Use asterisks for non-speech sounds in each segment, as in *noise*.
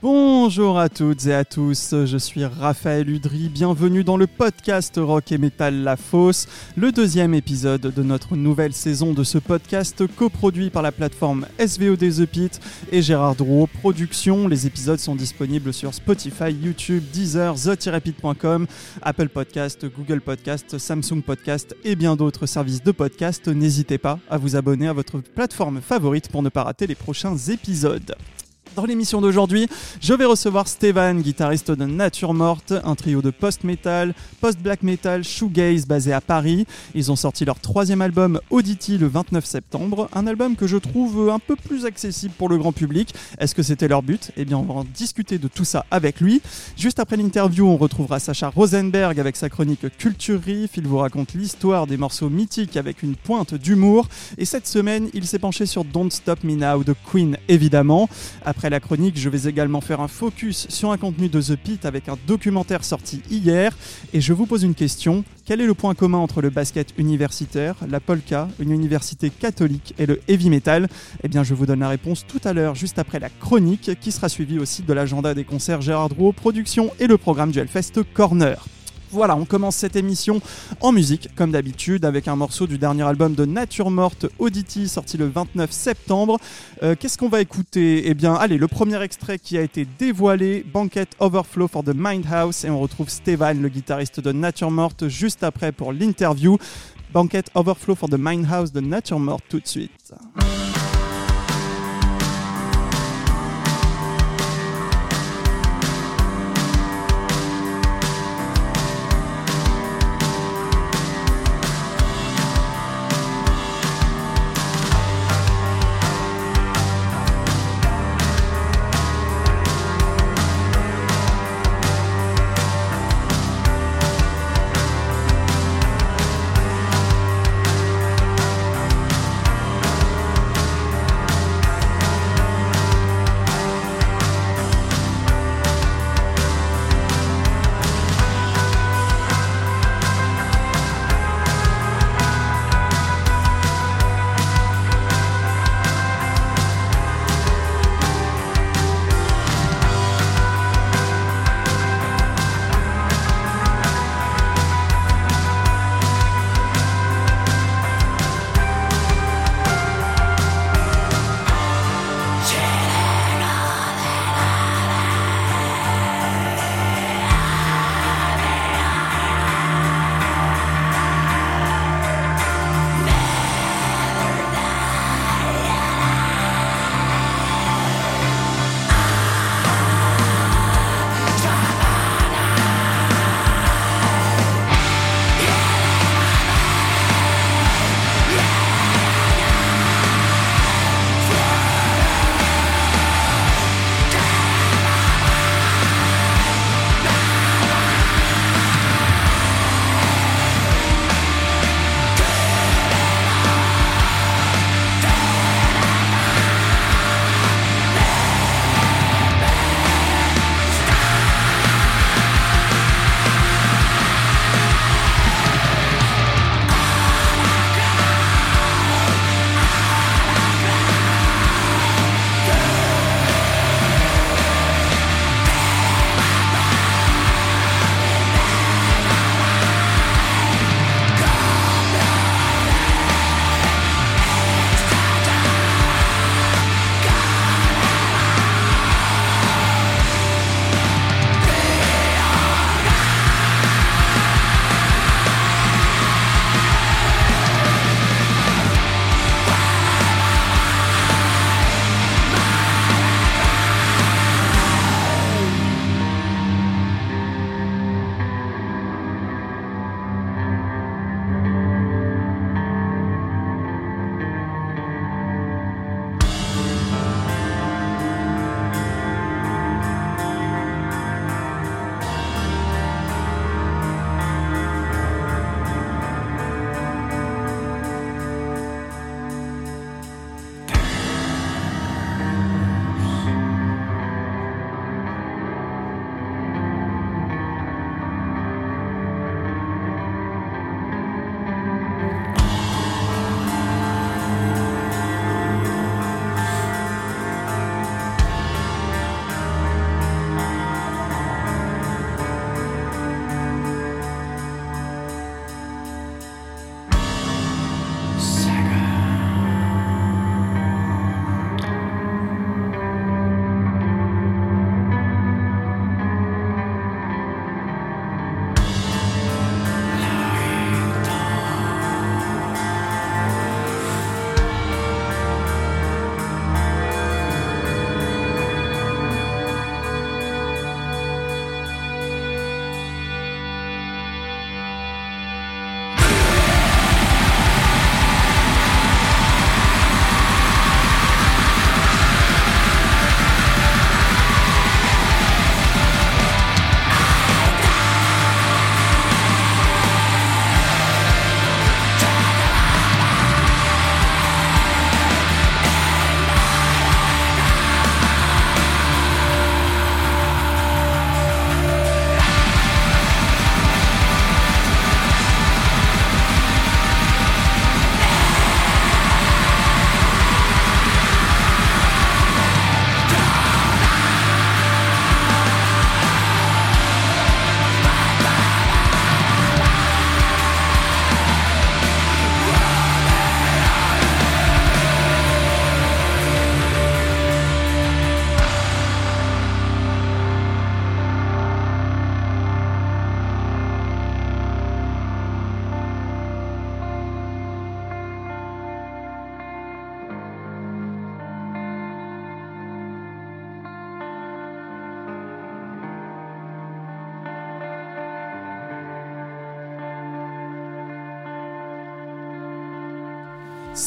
Bonjour à toutes et à tous, je suis Raphaël Udry, bienvenue dans le podcast Rock et Metal La Fosse, le deuxième épisode de notre nouvelle saison de ce podcast coproduit par la plateforme SVOD The Pit et Gérard Drouot Productions. Les épisodes sont disponibles sur Spotify, YouTube, Deezer, the-pit.com, Apple Podcast, Google Podcast, Samsung Podcast et bien d'autres services de podcast. N'hésitez pas à vous abonner à votre plateforme favorite pour ne pas rater les prochains épisodes. Dans l'émission d'aujourd'hui, je vais recevoir Stevan, guitariste de Nature Morte, un trio de post-metal, post-black metal, shoegaze basé à Paris. Ils ont sorti leur troisième album Audity le 29 septembre, un album que je trouve un peu plus accessible pour le grand public. Est-ce que c'était leur but? Eh bien, on va en discuter de tout ça avec lui. Juste après l'interview, on retrouvera Sacha Rosenberg avec sa chronique Culture Riff. Il vous raconte l'histoire des morceaux mythiques avec une pointe d'humour. Et cette semaine, il s'est penché sur Don't Stop Me Now de Queen, évidemment. La chronique, je vais également faire un focus sur un contenu de The Pit avec un documentaire sorti hier. Et je vous pose une question. Quel est le point commun entre le basket universitaire, la polka, une université catholique et le heavy metal? Eh bien, je vous donne la réponse tout à l'heure, juste après la chronique, qui sera suivie aussi de l'agenda des concerts Gérard Drouot Productions et le programme du Hellfest Corner. Voilà, on commence cette émission en musique, comme d'habitude, avec un morceau du dernier album de Nature Morte, Audity, sorti le 29 septembre. Euh, Qu'est-ce qu'on va écouter? Eh bien, allez, le premier extrait qui a été dévoilé, Banquet Overflow for the Mindhouse, et on retrouve Stevan, le guitariste de Nature Morte, juste après pour l'interview. Banquet Overflow for the Mindhouse de Nature Morte tout de suite.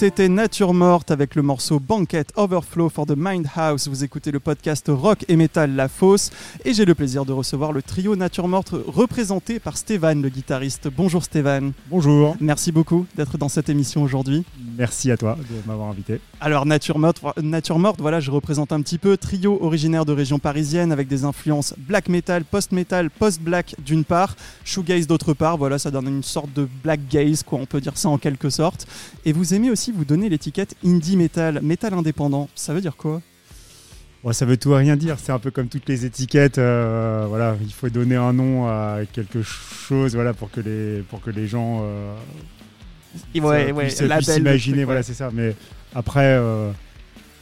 C'était Nature Morte avec le morceau Banquet Overflow for the Mind House. Vous écoutez le podcast Rock et Metal La Fosse et j'ai le plaisir de recevoir le trio Nature Morte représenté par Stéphane, le guitariste. Bonjour Stéphane. Bonjour. Merci beaucoup d'être dans cette émission aujourd'hui. Merci à toi de m'avoir invité. Alors Nature Morte, Nature Morte, voilà, je représente un petit peu trio originaire de région parisienne avec des influences black metal, post metal, post black d'une part, shoegaze d'autre part. Voilà, ça donne une sorte de black gaze, quoi, on peut dire ça en quelque sorte. Et vous aimez aussi vous donner l'étiquette indie metal, metal indépendant. Ça veut dire quoi? Ça veut tout et rien dire. C'est un peu comme toutes les étiquettes. Euh, voilà, il faut donner un nom à quelque chose, voilà, pour que les pour que les gens euh, ouais, ouais, puissent, imaginer. Voilà, c'est ça. Mais après. Euh,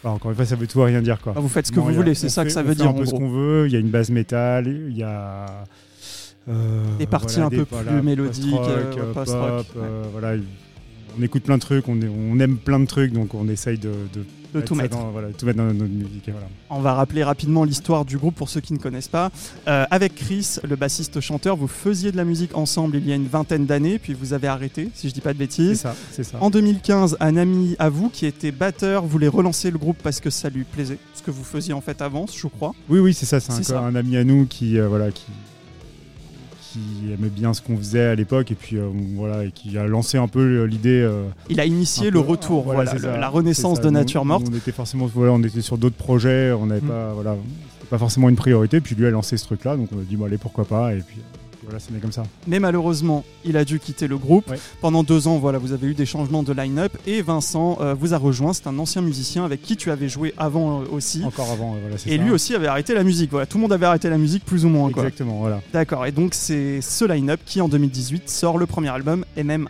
encore une fois, ça veut tout et rien dire quoi. Ah, vous faites ce que vous voulez, c'est ça que ça veut dire. On fait un peu ce qu'on veut. Il y a une base métal, il y a des parties un peu plus mélodiques, post-rock. voilà, on écoute plein de trucs, on, aime plein de trucs, donc on essaye de, tout, mettre. Dans, tout mettre dans notre musique. On va rappeler rapidement l'histoire du groupe pour ceux qui ne connaissent pas. Euh, avec Chris, le bassiste-chanteur, vous faisiez de la musique ensemble il y a une vingtaine d'années, puis vous avez arrêté, si je dis pas de bêtises. Ça, ça. En 2015, un ami à vous qui était batteur voulait relancer le groupe parce que ça lui plaisait, ce que vous faisiez en fait avant, je crois. Oui, oui, c'est ça. C'est un, un, ami à nous qui, euh, voilà, qui, qui aimait bien ce qu'on faisait à l'époque et puis euh, voilà et qui a lancé un peu l'idée. Euh, il a initié le retour, voilà, la renaissance de Nature Morte. on était forcément, voilà, on était sur d'autres projets, on n'avait mm. pas, voilà, pas forcément une priorité. Puis lui a lancé ce truc-là, donc on a dit bon allez pourquoi pas et puis voilà, c'est comme ça. Mais malheureusement, il a dû quitter le groupe. Pendant deux ans, voilà, vous avez eu des changements de line-up et Vincent euh, vous a rejoint. C'est un ancien musicien avec qui tu avais joué avant euh, aussi. Encore avant, voilà, Et lui aussi avait arrêté la musique. Voilà, tout le monde avait arrêté la musique plus ou moins. Exactement, voilà. D'accord. Et donc c'est ce line-up qui en 2018 sort le premier album MM1.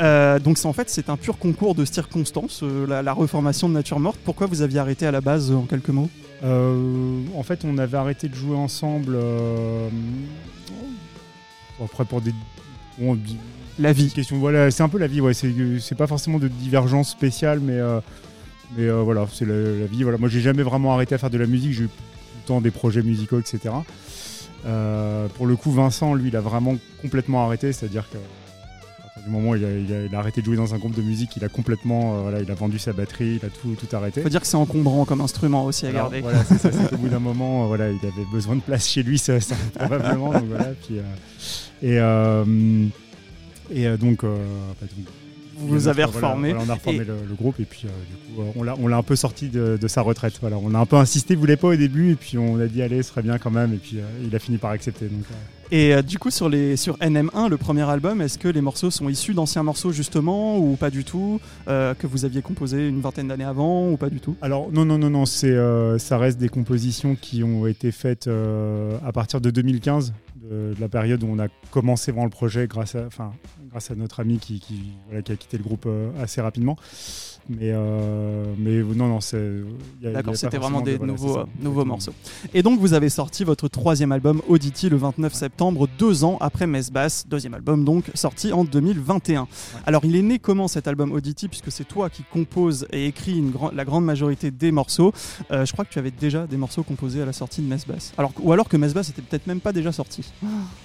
Euh, donc en fait c'est un pur concours de circonstances, la, la, reformation de Nature Morte. Pourquoi vous aviez arrêté à la base en quelques mots? En fait, on avait arrêté de jouer ensemble après, pour des. la vie. Question, voilà, c'est un peu la vie, ouais. C'est pas forcément de divergence spéciale, mais, euh, mais euh, voilà, c'est la, vie. Voilà. Moi, j'ai jamais vraiment arrêté à faire de la musique. J'ai eu tout le temps des projets musicaux, etc. Euh, pour le coup, Vincent, lui, il a vraiment complètement arrêté, c'est-à-dire que du moment où il a, arrêté de jouer dans un groupe de musique, il a complètement, voilà, il a vendu sa batterie, il a tout, tout arrêté. Faut dire que c'est encombrant comme instrument aussi à garder. Voilà, c'est ça. au bout d'un *laughs* moment, voilà, il avait besoin de place chez lui, ça, probablement. donc voilà, puis, et, euh, et euh, donc, euh, bah, vous vous avez reformé. on a reformé le, groupe et puis du coup on l'a un peu sorti de, sa retraite. Voilà, on a un peu insisté, il voulait pas au début et puis on a dit allez, ce serait bien quand même et puis il a fini par accepter. Donc, et du coup sur les sur NM1, le premier album, est-ce que les morceaux sont issus d'anciens morceaux justement ou pas du tout que vous aviez composé une vingtaine d'années avant ou pas du tout? Alors non non non non, c'est ça reste des compositions qui ont été faites à partir de 2015 de, la période où on a commencé vraiment le projet grâce à, notre ami qui, qui, a quitté le groupe euh, assez rapidement. Mais, euh, mais non, non, c'est. D'accord, c'était vraiment des nouveaux, nouveaux morceaux. Et donc, vous avez sorti votre troisième album, Audity, le 29 septembre, deux ans après Mess Bass, deuxième album donc, sorti en 2021. Alors, il est né comment cet album Audity, puisque c'est toi qui composes et écris une la grande majorité des morceaux. Euh, je crois que tu avais déjà des morceaux composés à la sortie de Mess Bass. Alors, ou alors que Mess Bass était peut-être même pas déjà sorti.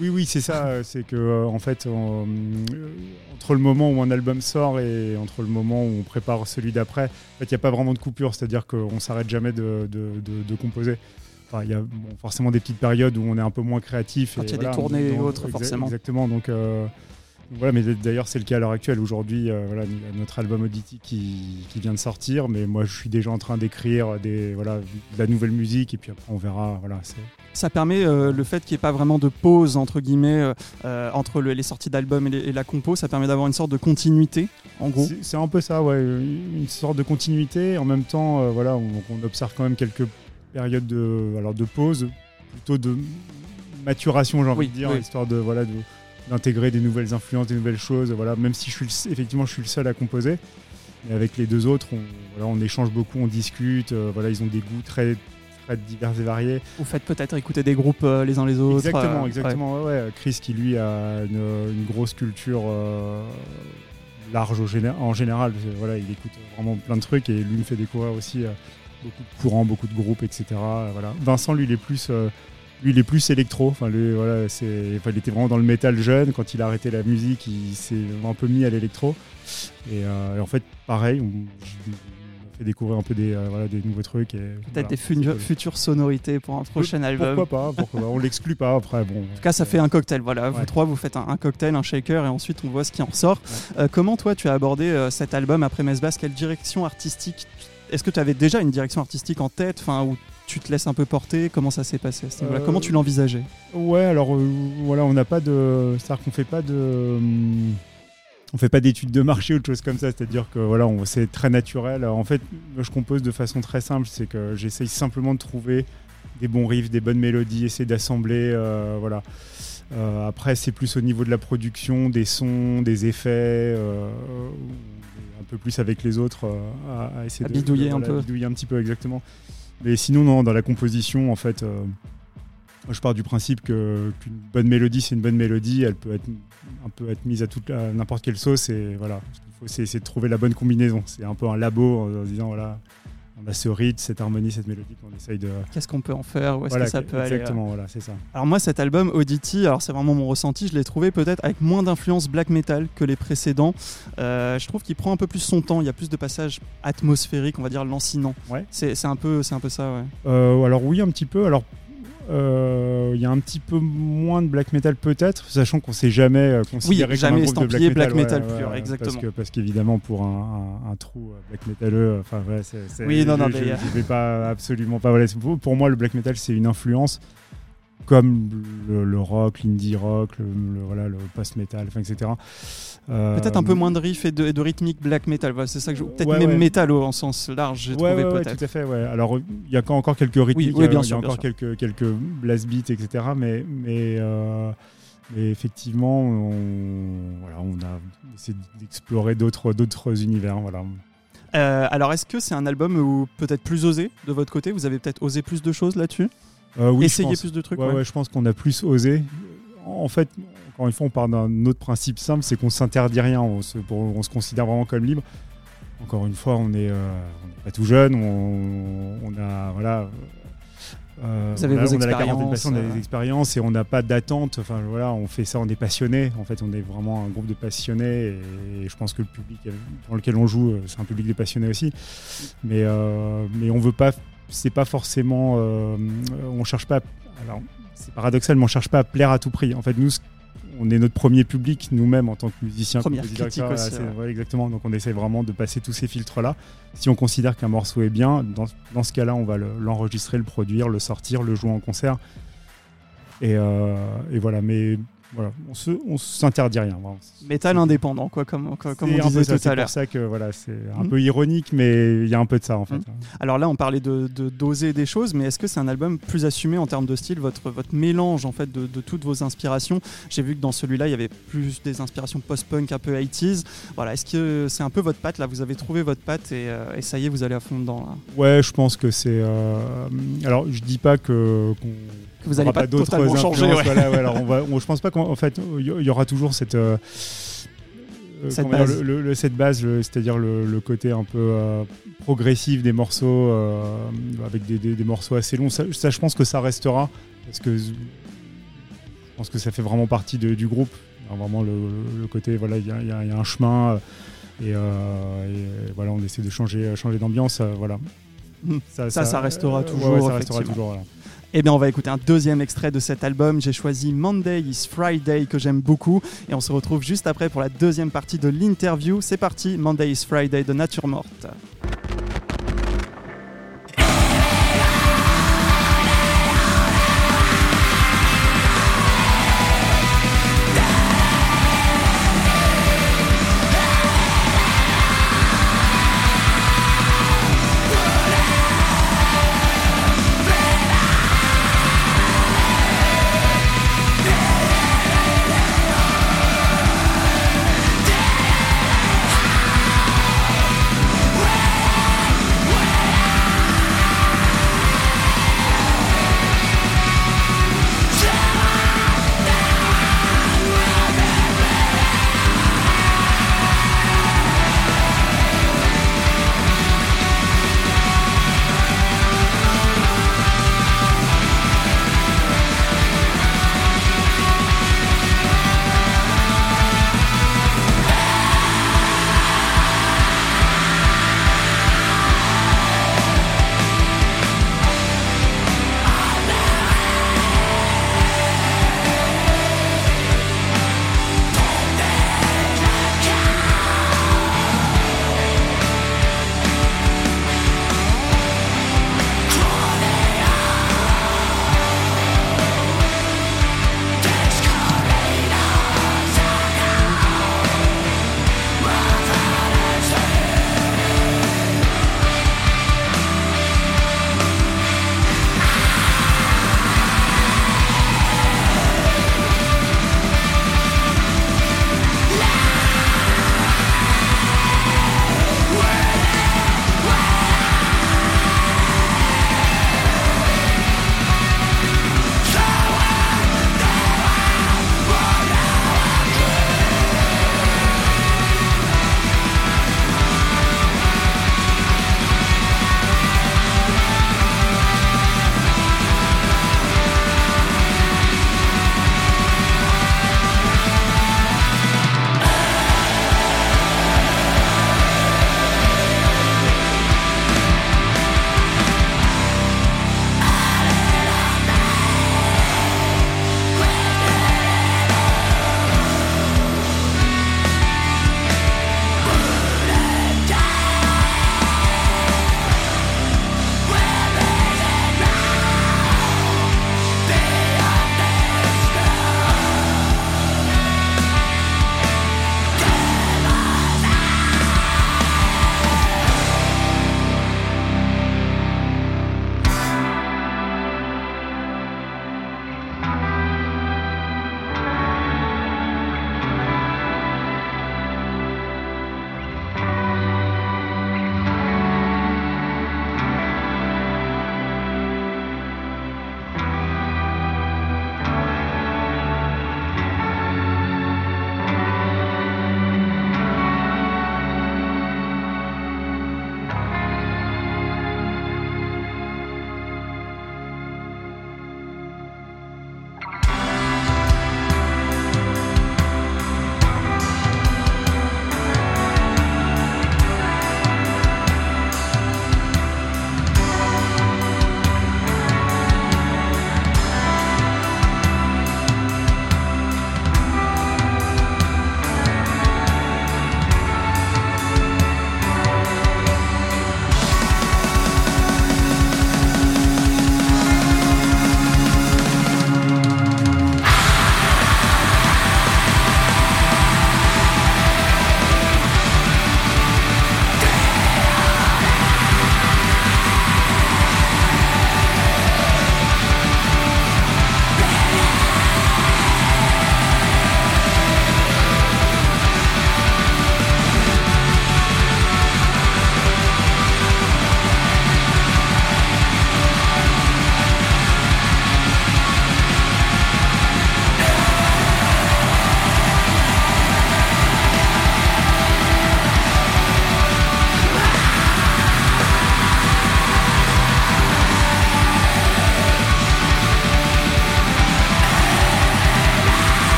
Oui, oui, c'est ça. C'est que, euh, en fait, entre le moment où un album sort et entre le moment où on prépare celui d'après, en fait, il n'y a pas vraiment de coupure, c'est-à-dire qu'on s'arrête jamais de, composer. il y a forcément des petites périodes où on est un peu moins créatif. Quand il y a des tournées et autres, forcément. Exactement. Donc, euh, voilà, mais d'ailleurs, c'est le cas à l'heure actuelle. Aujourd'hui, euh, voilà, notre album Audity qui, vient de sortir, mais moi, je suis déjà en train d'écrire des, voilà, de la nouvelle musique, et puis après, on verra. Voilà, ça permet euh, le fait qu'il n'y ait pas vraiment de pause entre guillemets euh, entre les sorties d'albums et, la compo, ça permet d'avoir une sorte de continuité, en gros. C'est un peu ça, ouais, une sorte de continuité. En même temps, voilà, on, on, observe quand même quelques périodes de, alors de pause, plutôt de maturation, j'ai envie de dire, histoire de voilà de d'intégrer des nouvelles influences, des nouvelles choses. Voilà, même si je suis effectivement je suis le seul à composer, mais avec les deux autres, on, voilà, on échange beaucoup, on discute. Euh, voilà, ils ont des goûts très, très divers et variés. Vous faites peut-être écouter des groupes euh, les uns les autres. Exactement, euh, exactement. Ouais. Chris qui lui a une, grosse culture large en général. Voilà, il écoute vraiment plein de trucs et lui me fait découvrir aussi beaucoup de courants, beaucoup de groupes, etc. Voilà. Vincent, lui, il est plus lui, il est plus électro. Enfin, lui, voilà, c'est, enfin, il était vraiment dans le métal jeune. Quand il a arrêté la musique, il s'est un peu mis à l'électro. Et, en fait, pareil, on, fait découvrir un peu des, voilà, des nouveaux trucs. Peut-être des futures sonorités pour un prochain album. Pourquoi pas, pourquoi pas On l'exclut pas après. Bon, en tout cas, ça fait un cocktail. Voilà, vous trois, vous faites un, cocktail, un shaker, et ensuite on voit ce qui en ressort. comment toi, tu as abordé cet album après Mesbas? Quelle direction artistique? Est-ce que tu avais déjà une direction artistique en tête, enfin, tu te laisses un peu porter Comment ça s'est passé à Comment tu l'envisageais? Ouais, alors euh, voilà, on n'a pas de, c'est-à-dire qu'on fait pas de, hum, on fait pas d'études de marché ou de choses comme ça. C'est-à-dire que voilà, c'est très naturel. En fait, je compose de façon très simple, c'est que j'essaye simplement de trouver des bons riffs, des bonnes mélodies, essayer d'assembler, euh, voilà. Euh, après, c'est plus au niveau de la production, des sons, des effets peu plus avec les autres euh, à, essayer de bidouiller un peu. Bidouiller un petit peu exactement. Mais sinon, non, dans la composition, en fait, euh, je pars du principe qu'une bonne mélodie, c'est une bonne mélodie. Elle peut être un peu être mise à, toute, n'importe quelle sauce. Et voilà, essayer de trouver la bonne combinaison. C'est un peu un labo en disant voilà, on a ce rythme, cette harmonie, cette mélodie qu'on essaye de. Qu'est-ce qu'on peut en faire Où est-ce que ça peut aller Exactement, voilà, c'est ça. Alors moi, cet album Audity, alors c'est vraiment mon ressenti, je l'ai trouvé peut-être avec moins d'influence black metal que les précédents. Euh, je trouve qu'il prend un peu plus son temps. Il y a plus de passages atmosphériques, on va dire lancinants. Ouais. C'est un peu, c'est un peu ça, ouais. Euh, alors oui, un petit peu. Alors euh, il y a un petit peu moins de black metal peut-être, sachant qu'on s'est jamais euh, considéré oui, jamais comme un groupe de black metal, metal exactement. Parce, que, parce qu'évidemment pour un, un, trou euh, black metaleux, enfin ouais, c'est, oui, non, non, je, je, vais pas absolument pas. Voilà, pour moi le black metal c'est une influence comme le, rock, l'indie rock, le, voilà, le post-metal, etc. Euh, peut-être un peu moins de riff et de, rythmique black metal. c'est ça que je... Peut-être même metal en sens large, j'ai trouvé peut-être. tout à fait. Ouais. Alors il y a encore quelques rythmiques, oui, bien il y a encore quelques quelques blast beats, etc. Mais mais, euh, mais effectivement, on, voilà, on a essayé d'explorer d'autres d'autres univers. Voilà. Euh, alors, est-ce que c'est un album où peut-être plus osé de votre côté? Vous avez peut-être osé plus de choses là-dessus? Euh, oui, Essayer plus de trucs ouais, je pense qu'on a plus osé. En fait, encore une fois, on part d'un autre principe simple, c'est qu'on s'interdit rien, on se, on se, considère vraiment comme libre. Encore une fois, on n'est euh, pas tout jeune, on, a voilà. Euh, Vous avez vos on a la quarantaine on a des expériences et on n'a pas d'attente. Enfin voilà, on fait ça, on est passionné. En fait, on est vraiment un groupe de passionnés et, je pense que le public dans lequel on joue, c'est un public de passionnés aussi. Mais mais on veut pas c'est pas forcément. Euh, on cherche pas. Alors, c'est paradoxal, mais on cherche pas à plaire à tout prix. En fait, nous, on est notre premier public nous-mêmes en tant que musiciens, compositeurs. exactement. Donc, on essaie vraiment de passer tous ces filtres-là. Si on considère qu'un morceau est bien, dans, dans ce cas-là, on va l'enregistrer, le, produire, le sortir, le jouer en concert. Et, euh, et voilà. Mais voilà, on se, on s'interdit rien. Métal indépendant, quoi, comme, comme on disait tout à l'heure. C'est pour ça que voilà, c'est un hmm. peu ironique, mais il y a un peu de ça en fait. Hmm. Alors là, on parlait de, doser des choses, mais est-ce que c'est un album plus assumé en termes de style, votre, votre mélange en fait de, toutes vos inspirations? J'ai vu que dans celui-là, il y avait plus des inspirations post-punk, un peu 80s. Voilà, est-ce que c'est un peu votre patte là? Vous avez trouvé votre patte et, euh, ça y est, vous allez à fond dedans. Ouais, je pense que c'est. Euh, alors, je dis pas que vous n'allez pas, d'autres totalement changer. Ouais. alors on va, je pense pas qu'en fait il y aura toujours cette euh, euh, cette, base. le, cette base, c'est-à-dire le, côté un peu euh, progressif des morceaux, avec des, des, morceaux assez longs. Ça, je pense que ça restera, parce que je pense que ça fait vraiment partie de, du groupe. vraiment le, côté, voilà, il y, y, a un chemin, et, et, voilà, on essaie de changer, changer d'ambiance, voilà. Mmh. Ça, ça, ça, restera toujours. ça restera toujours voilà. Eh bien, on va écouter un deuxième extrait de cet album. J'ai choisi Monday is Friday que j'aime beaucoup. Et on se retrouve juste après pour la deuxième partie de l'interview. C'est parti, Monday is Friday de Nature Morte.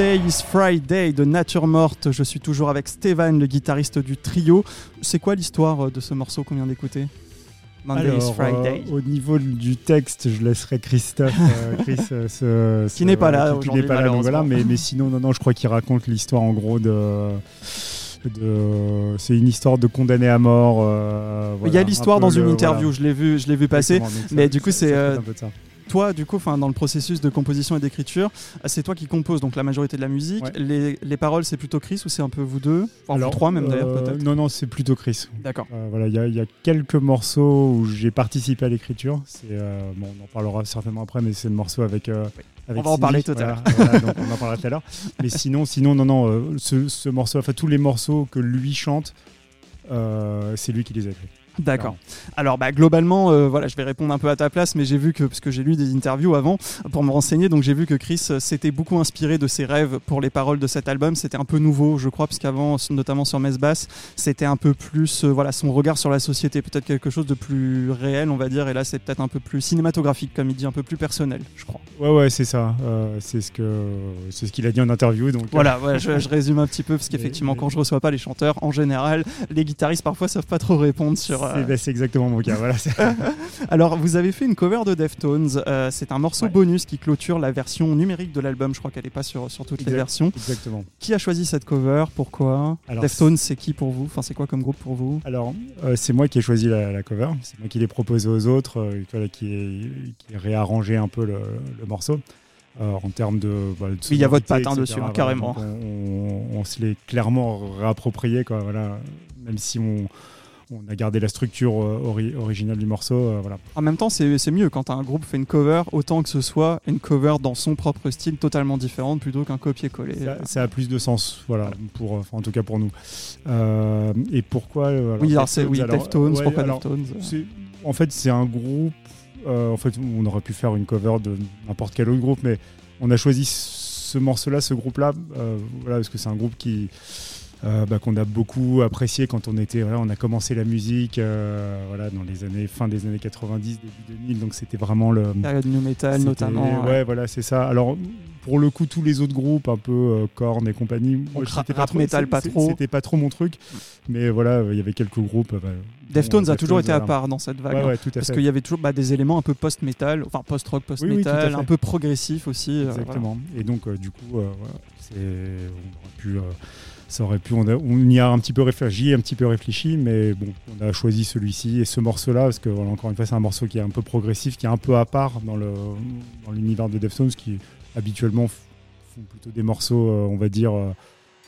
Monday is Friday de Nature Morte. Je suis toujours avec Stéphane, le guitariste du trio. C'est quoi l'histoire euh, de ce morceau qu'on vient d'écouter? Monday is Friday. Euh, au niveau du texte, je laisserai Christophe, euh, *laughs* qui n'est pas là aujourd'hui. Pas là, mais, mais *laughs* sinon, non, non, je crois qu'il raconte l'histoire en gros de. De... c'est une histoire de condamné à mort. il y a l'histoire dans une interview, je l'ai vu, je l'ai vu passer. Mais du coup, c'est toi, du coup, dans le processus de composition et d'écriture, c'est toi qui composes donc la majorité de la musique. Les, les, paroles, c'est plutôt Chris ou c'est un peu vous deux? Enfin, vous trois même d'ailleurs euh, peut-être Non, non, c'est plutôt Chris. D'accord. Euh, voilà, il y, y, a quelques morceaux où j'ai participé à l'écriture. Euh, bon, on en parlera certainement après, mais c'est le morceau avec. avec on va en parler tout à l'heure. on en parlera tout à l'heure. *laughs* Mais sinon, sinon, non, non, ce, ce, morceau, enfin tous les morceaux que lui chante, c'est lui qui les a écrits. D'accord. Alors bah, globalement, euh, voilà, je vais répondre un peu à ta place, mais j'ai vu que, parce que j'ai lu des interviews avant pour me renseigner, donc j'ai vu que Chris euh, s'était beaucoup inspiré de ses rêves pour les paroles de cet album. C'était un peu nouveau, je crois, parce qu'avant, notamment sur Mess Bass, c'était un peu plus, euh, voilà, son regard sur la société, peut-être quelque chose de plus réel, on va dire, et là c'est peut-être un peu plus cinématographique, comme il dit, un peu plus personnel, je crois. Ouais, ouais, c'est ça. c'est ce c'est ce qu'il a dit en interview. Donc voilà, je, je, résume un petit peu parce *laughs* qu'effectivement, quand je reçois pas les chanteurs, en général, les guitaristes parfois savent pas trop répondre sur. Ben, c'est exactement mon cas. Voilà. *laughs* Alors, vous avez fait une cover de Deftones. Euh, c'est un morceau bonus qui clôture la version numérique de l'album. Je crois qu'elle n'est pas sur, sur toutes les versions. Exactement. Qui a choisi cette cover? Pourquoi? Deftones, c'est qui pour vous? Enfin, c'est quoi comme groupe pour vous? Alors, euh, c'est moi qui ai choisi la, cover. C'est moi qui l'ai proposé aux autres, euh, qui, ai, qui réarrangé un peu le, morceau. en termes de, bah, il y a votre patin dessus, hein, carrément. On, se l'est clairement réapproprié, quoi, voilà. même si on, on a gardé la structure euh, originale du morceau. Euh, voilà. En même temps, c'est mieux quand un groupe fait une cover, autant que ce soit une cover dans son propre style totalement différente plutôt qu'un copier-coller. Ça, a plus de sens, voilà, Pour, en tout cas pour nous. Euh, et pourquoi Oui, alors c'est oui, Deftones, pourquoi Deftones En fait, c'est un groupe. en fait, on aurait pu faire une cover de n'importe quel autre groupe, mais on a choisi ce morceau-là, ce groupe-là, voilà, parce que c'est un groupe qui euh, bah, qu'on a beaucoup apprécié quand on était on a commencé la musique euh, voilà dans les années fin des années 90 début 2000 donc c'était vraiment le période new metal notamment ouais, voilà c'est ça. Alors pour le coup tous les autres groupes un peu euh, Korn et compagnie c'était pas trop metal pas trop. c'était pas trop mon truc. Mais voilà il y avait quelques groupes bah, Deftones a toujours été à part dans cette vague hein, parce qu'il y avait toujours bah, des éléments un peu post-metal enfin post-rock post-metal un peu progressif aussi exactement. Et donc du coup c'est on aurait pu ça aurait pu, on, y a un petit peu réfléchi, un petit peu réfléchi, mais bon, on a choisi celui-ci et ce morceau-là parce que voilà, encore une fois, c'est un morceau qui est un peu progressif, qui est un peu à part dans le dans l'univers de Deftones, qui habituellement font plutôt des morceaux, euh, on va dire. Euh,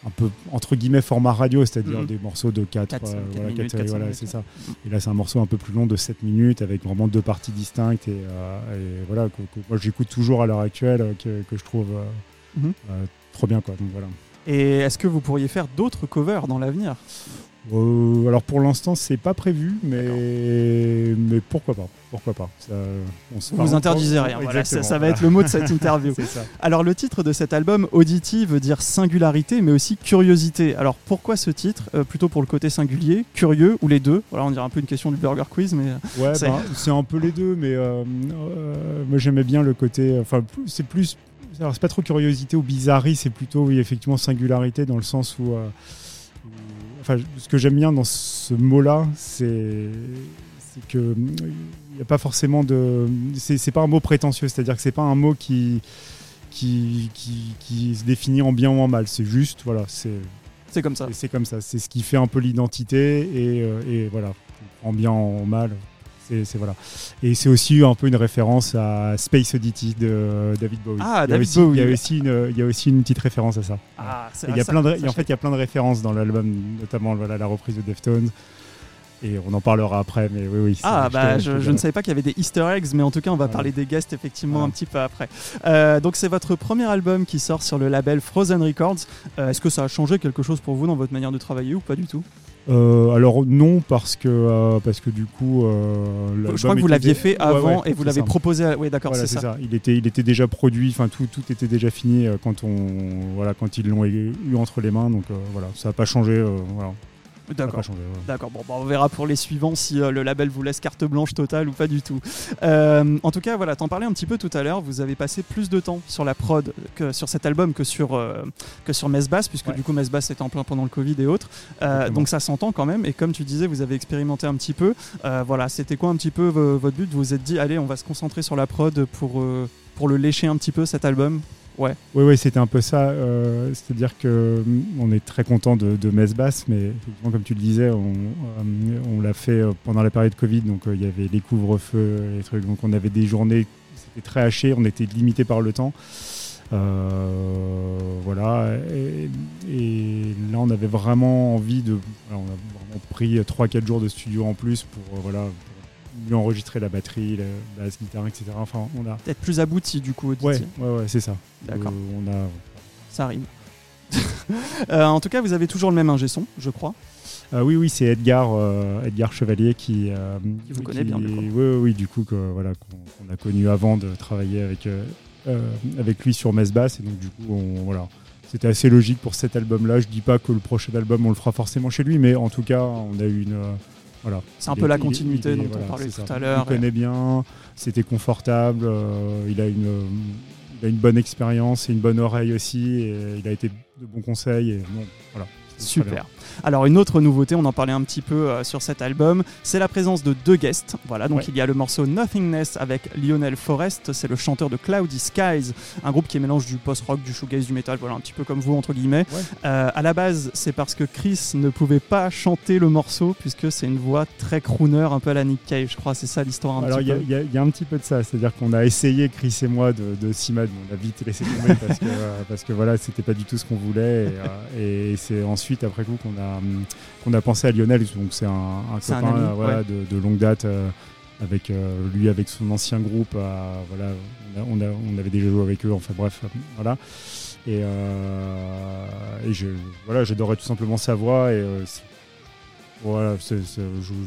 un peu entre guillemets format radio, c'est-à-dire mm. des morceaux de 4, euh, voilà, voilà c'est ça. Et là, c'est un morceau un peu plus long de 7 minutes avec vraiment deux parties distinctes et, voilà, que, moi j'écoute toujours à l'heure actuelle, que, que, je trouve mm-hmm. trop bien quoi. Donc voilà. Et est-ce que vous pourriez faire d'autres covers dans l'avenir? Euh, alors pour l'instant c'est pas prévu mais mais pourquoi pas pourquoi pas. Ça, vous interdisez rien ça, va être le mot de cette *laughs* interview. Alors le titre de cet album Audity veut dire singularité mais aussi curiosité. Alors pourquoi ce titre? Euh, plutôt pour le côté singulier curieux ou les deux? Voilà on dirait un peu une question du burger quiz mais euh, ouais bah, c'est un peu les deux mais moi j'aimais bien le côté enfin c'est plus alors c'est pas trop curiosité ou bizarrerie, c'est plutôt oui, effectivement singularité dans le sens où, euh, enfin, ce que j'aime bien dans ce mot-là, c'est que il n'y a pas forcément de, c'est pas un mot prétentieux, c'est-à-dire que c'est pas un mot qui qui, qui se définit en bien ou en mal, c'est juste voilà, c'est c'est comme ça. C'est comme ça, c'est ce qui fait un peu l'identité et, euh, et voilà, en bien en mal, c'est voilà. Et c'est aussi un peu une référence à Space Oddity de David Bowie. Ah, il y a aussi, Bowie. Il y a aussi une, il y a aussi une petite référence à ça. Ah, il y a plein de, en fait, il y a plein de références dans l'album, notamment voilà, la reprise de Deftones. Et on en parlera après, mais oui, oui. Ah, bah, je, ne savais pas qu'il y avait des Easter eggs, mais en tout cas, on va parler des guests effectivement un petit peu après. Euh, donc, c'est votre premier album qui sort sur le label Frozen Records. Euh, est-ce que ça a changé quelque chose pour vous dans votre manière de travailler ou pas du tout? Euh, alors non parce que euh, parce que du coup euh, je crois que vous l'aviez fait avant et vous l'avez proposé à... oui d'accord c'est ça. il était il était déjà produit enfin tout, tout était déjà fini quand on voilà quand ils l'ont eu entre les mains donc voilà ça n'a pas changé voilà D'accord. D'accord. Bon, bah, on verra pour les suivants si euh, le label vous laisse carte blanche totale ou pas du tout. Euh, en tout cas, voilà, t'en parlais un petit peu tout à l'heure. Vous avez passé plus de temps sur la prod que sur cet album que sur euh, que sur Mesbass, puisque du coup Mesbass était en plein pendant le Covid et autres. donc ça s'entend quand même. Et comme tu disais, vous avez expérimenté un petit peu. voilà, c'était quoi un petit peu votre but? Vous vous êtes dit, allez, on va se concentrer sur la prod pour pour le lécher un petit peu cet album? Ouais. Oui, oui, c'était un peu ça. Euh, c'est-à-dire que mm, on est très content de, de Basse, mais comme tu le disais, on, euh, l'a fait euh, pendant la période Covid, donc il y avait les couvre-feux, les trucs, donc on avait des journées, c'était très haché, on était limité par le temps. voilà, et, là on avait vraiment envie de. on a vraiment pris 3-4 jours de studio en plus pour, voilà, mieux enregistrer la batterie, la, basse, guitare, etc. Enfin, on a peut-être plus abouti du coup. Ouais, ouais, ouais, c'est ça. D'accord. Euh, on a. Ça rime. *laughs* Euh, en tout cas, vous avez toujours le même ingé son, je crois. Euh, oui, oui, c'est Edgar, Edgar Chevalier qui, qui vous connaît bien. Oui, oui, du coup, que, voilà, qu'on a connu avant de travailler avec, avec lui sur Mess Bass. Et donc, du coup, on, voilà, c'était assez logique pour cet album-là. Je dis pas que le prochain album, on le fera forcément chez lui, mais en tout cas, on a eu une c'est un peu la continuité dont on parlait tout à l'heure. Il connaît bien, c'était confortable, euh, il, a une, il a une bonne expérience et une bonne oreille aussi, et il a été de bons conseils. Et, voilà, Super. Alors une autre nouveauté, on en parlait un petit peu euh, sur cet album, c'est la présence de deux guests. Voilà, donc il y a le morceau Nothingness avec Lionel Forrest, c'est le chanteur de Cloudy Skies, un groupe qui mélange du post-rock, du shoegaze, du metal, voilà un petit peu comme vous entre guillemets. Euh, à la base, c'est parce que Chris ne pouvait pas chanter le morceau puisque c'est une voix très crooner, un peu à la Nick Cave, je crois, c'est ça l'histoire un Alors il y, a un petit peu de ça, c'est-à-dire qu'on a essayé Chris et moi de, de on a vite laissé tomber parce que, *laughs* euh, parce que voilà, c'était pas du tout ce qu'on voulait et, et c'est ensuite après coup qu'on a qu'on a pensé à Lionel. Donc c'est un, copain euh, de, longue date. Euh, avec euh, lui, avec son ancien groupe, voilà, on, on, avait déjà joué avec eux. Enfin bref, voilà. Et, et je, voilà, j'adorais tout simplement sa voix et voilà,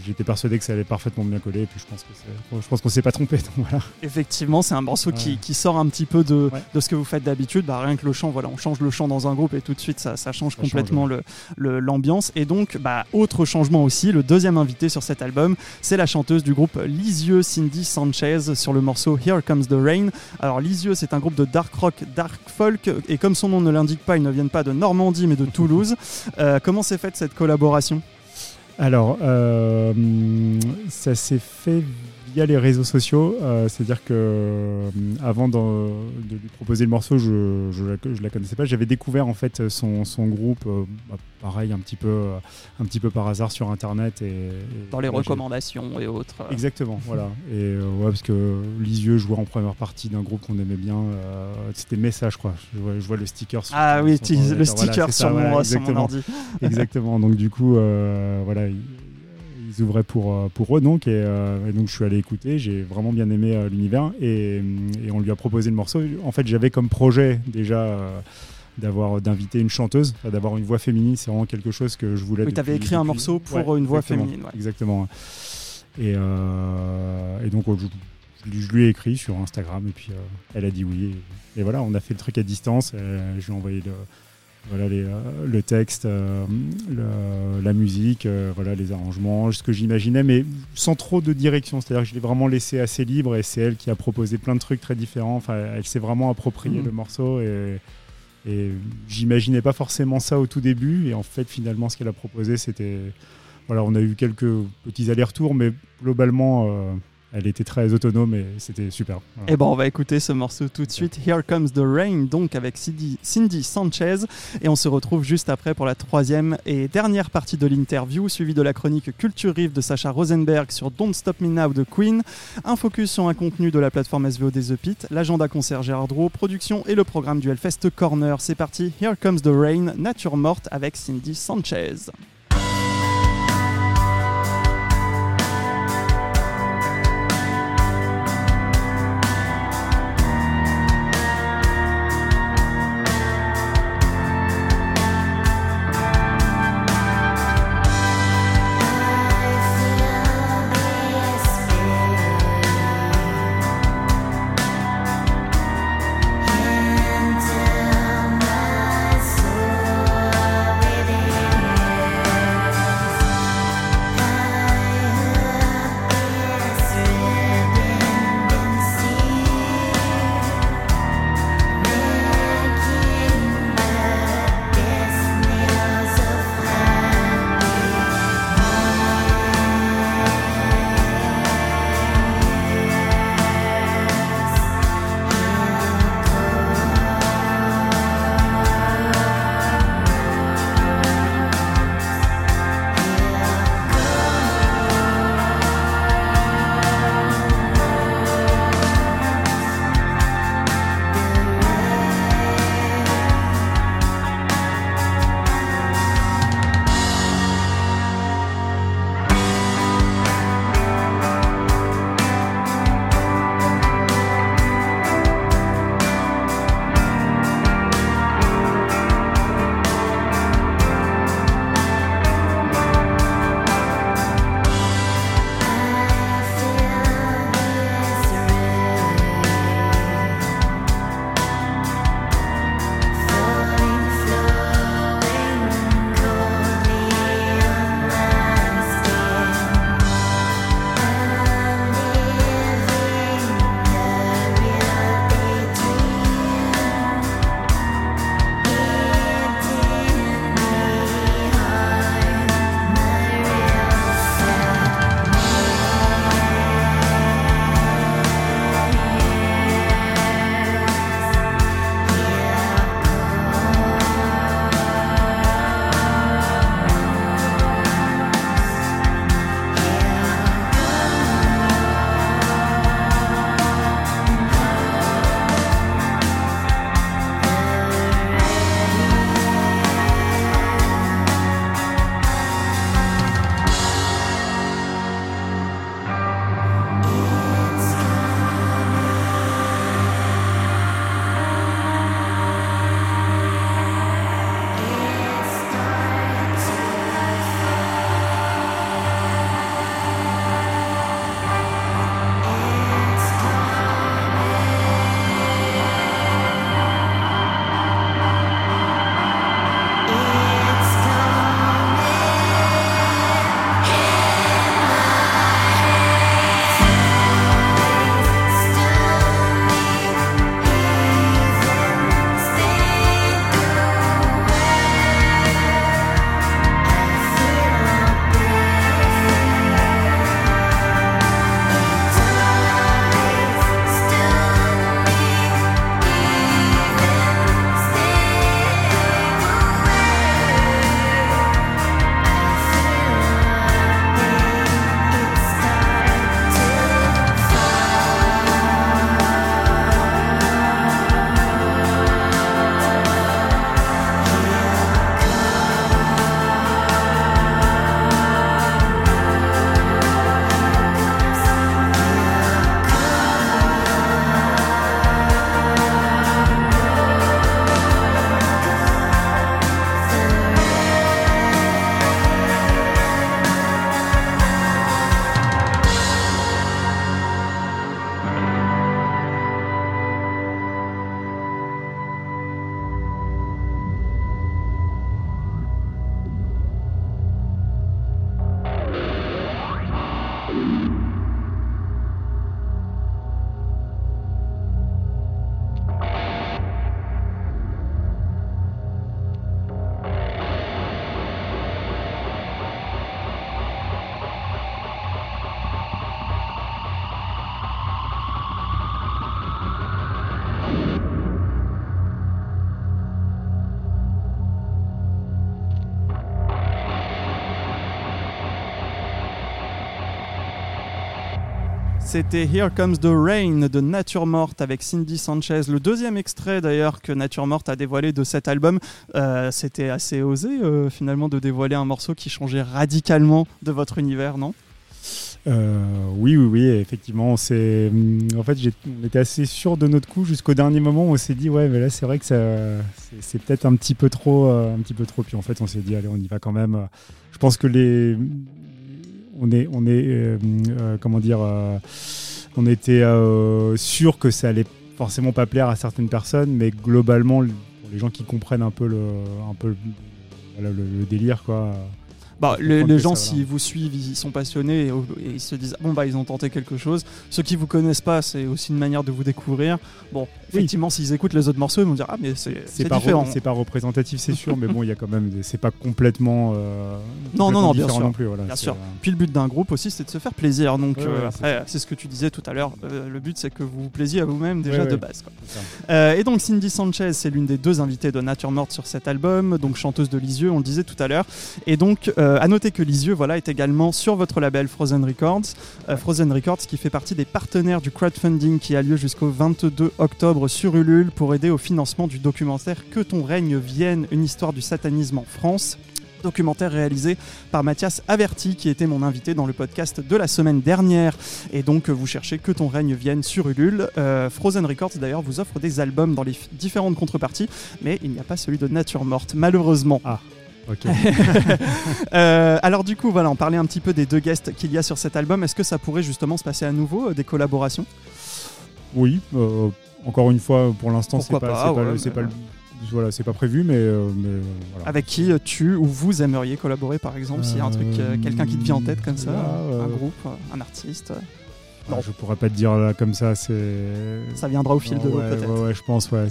j'étais persuadé que ça allait parfaitement bien coller, et puis je pense que je pense qu'on s'est pas trompé. *laughs* voilà. Effectivement, c'est un morceau qui, sort un petit peu de, de ce que vous faites d'habitude. Bah, rien que le chant, voilà, on change le chant dans un groupe et tout de suite ça, ça change complètement l'ambiance. et donc, bah, autre changement aussi, le deuxième invité sur cet album, c'est la chanteuse du groupe Lisieux, Cindy Sanchez, sur le morceau Here Comes the Rain. Alors Lisieux, c'est un groupe de dark rock, dark folk, et comme son nom ne l'indique pas, ils ne viennent pas de Normandie mais de Toulouse. Euh, comment s'est faite cette collaboration? Alors, euh, ça s'est fait via les réseaux sociaux. Euh, c'est-à-dire que euh, avant de, lui proposer le morceau, je ne la, connaissais pas. J'avais découvert en fait son, groupe, bah, pareil, un petit, peu, un petit peu par hasard sur Internet. Et, Dans les recommandations et autres. Exactement, voilà. Et ouais, parce que Lisieux jouait en première partie d'un groupe qu'on aimait bien. C'était Message, je crois. Je vois, le sticker sur Ah oui, le sticker sur, mon, sur, mon, ordi. exactement. Donc du coup, voilà ils ouvraient pour, euh, pour eux donc euh, et, donc je suis allé écouter j'ai vraiment bien aimé euh, l'univers et, on lui a proposé le morceau. En fait j'avais comme projet déjà d'avoir d'inviter une chanteuse d'avoir une voix féminine c'est vraiment quelque chose que je voulais oui tu avais écrit un morceau pour une voix féminine exactement et, et donc je, lui ai écrit sur Instagram et puis elle a dit oui et, voilà on a fait le truc à distance je lui ai envoyé le voilà les, euh, le texte, euh, la musique, euh, voilà les arrangements, ce que j'imaginais, mais sans trop de direction. C'est-à-dire que je l'ai vraiment laissé assez libre et c'est elle qui a proposé plein de trucs très différents. Enfin, elle s'est vraiment approprié mhm. le morceau et, et j'imaginais pas forcément ça au tout début. Et en fait, finalement, ce qu'elle a proposé, c'était voilà, on a eu quelques petits allers-retours, mais globalement elle était très autonome et c'était super. Et eh bon, on va écouter ce morceau tout de suite. Here Comes the Rain, donc avec Cindy, Cindy Sanchez. Et on se retrouve juste après pour la troisième et dernière partie de l'interview, suivie de la chronique Culture Rive de Sacha Rosenberg sur Don't Stop Me Now de Queen. Un focus sur un contenu de la plateforme SVO des The Pit, l'agenda concert Gérard Drouot, production et le programme du Hellfest Corner. C'est parti, Here Comes the Rain, Nature Morte avec Cindy Sanchez. C'était Here Comes the Rain de Nature Morte avec Cindy Sanchez. Le deuxième extrait d'ailleurs que Nature Morte a dévoilé de cet album. Euh, c'était assez osé euh, finalement de dévoiler un morceau qui changeait radicalement de votre univers, non? Euh, oui, oui, oui, effectivement. C'est, en fait, on était assez sûr de notre coup jusqu'au dernier moment. On s'est dit, ouais, mais là, c'est vrai que c'est, peut-être un petit peu trop, un petit peu trop. Puis en fait, on s'est dit, allez, on y va quand même. Je pense que les, on est, on est euh, euh, comment dire, euh, on était sûr que ça allait forcément pas plaire à certaines personnes, mais globalement, pour les gens qui comprennent un peu le, un peu le délire, quoi bah, les, gens, s'ils vous suivent, ils sont passionnés et, ils se disent bon bah ils ont tenté quelque chose. Ceux qui vous connaissent pas, c'est aussi une manière de vous découvrir. Bon, effectivement, s'ils écoutent les autres morceaux, ils vont dire ah mais c'est pas différent. C'est pas représentatif, c'est sûr, mais bon, il y a quand même, c'est pas complètement. Euh, non, non, non, bien sûr. Non plus, voilà, bien sûr. Euh, Puis le but d'un groupe aussi, c'est de se faire plaisir. Donc euh, c'est ce que tu disais tout à l'heure. le but, c'est que vous vous plaisiez à vous-même déjà de base. et donc Cindy Sanchez, c'est l'une des deux invitées de Nature Morte sur cet album, donc chanteuse de Lisieux, on le disait tout à l'heure. Et donc euh, à noter que Lisieux voilà, est également sur votre label Frozen Records. Euh, Frozen Records qui fait partie des partenaires du crowdfunding qui a lieu jusqu'au 22 octobre sur Ulule pour aider au financement du documentaire Que ton règne vienne, une histoire du satanisme en France documentaire réalisé par Mathias Averti, qui était mon invité dans le podcast de la semaine dernière. Et donc, vous cherchez Que ton règne vienne sur Ulule. Euh, Frozen Records, d'ailleurs, vous offre des albums dans les différentes contreparties, mais il n'y a pas celui de Nature Morte, malheureusement. Ah. Ok. *laughs* Euh, alors du coup, voilà, on parlait un petit peu des deux guests qu'il y a sur cet album. Est-ce que ça pourrait justement se passer à nouveau, euh, des collaborations? Oui, euh, encore une fois, pour l'instant, c'est pas, pas, voilà, c'est pas prévu, mais, voilà. Avec qui tu ou vous aimeriez collaborer, par exemple, s'il y a un truc, quelqu'un qui te vient en tête comme ça, un groupe, un artiste non. Je pourrais pas te dire là comme ça. C'est. Ça viendra au fil de l'eau peut-être. Ouais, je pense. Ouais,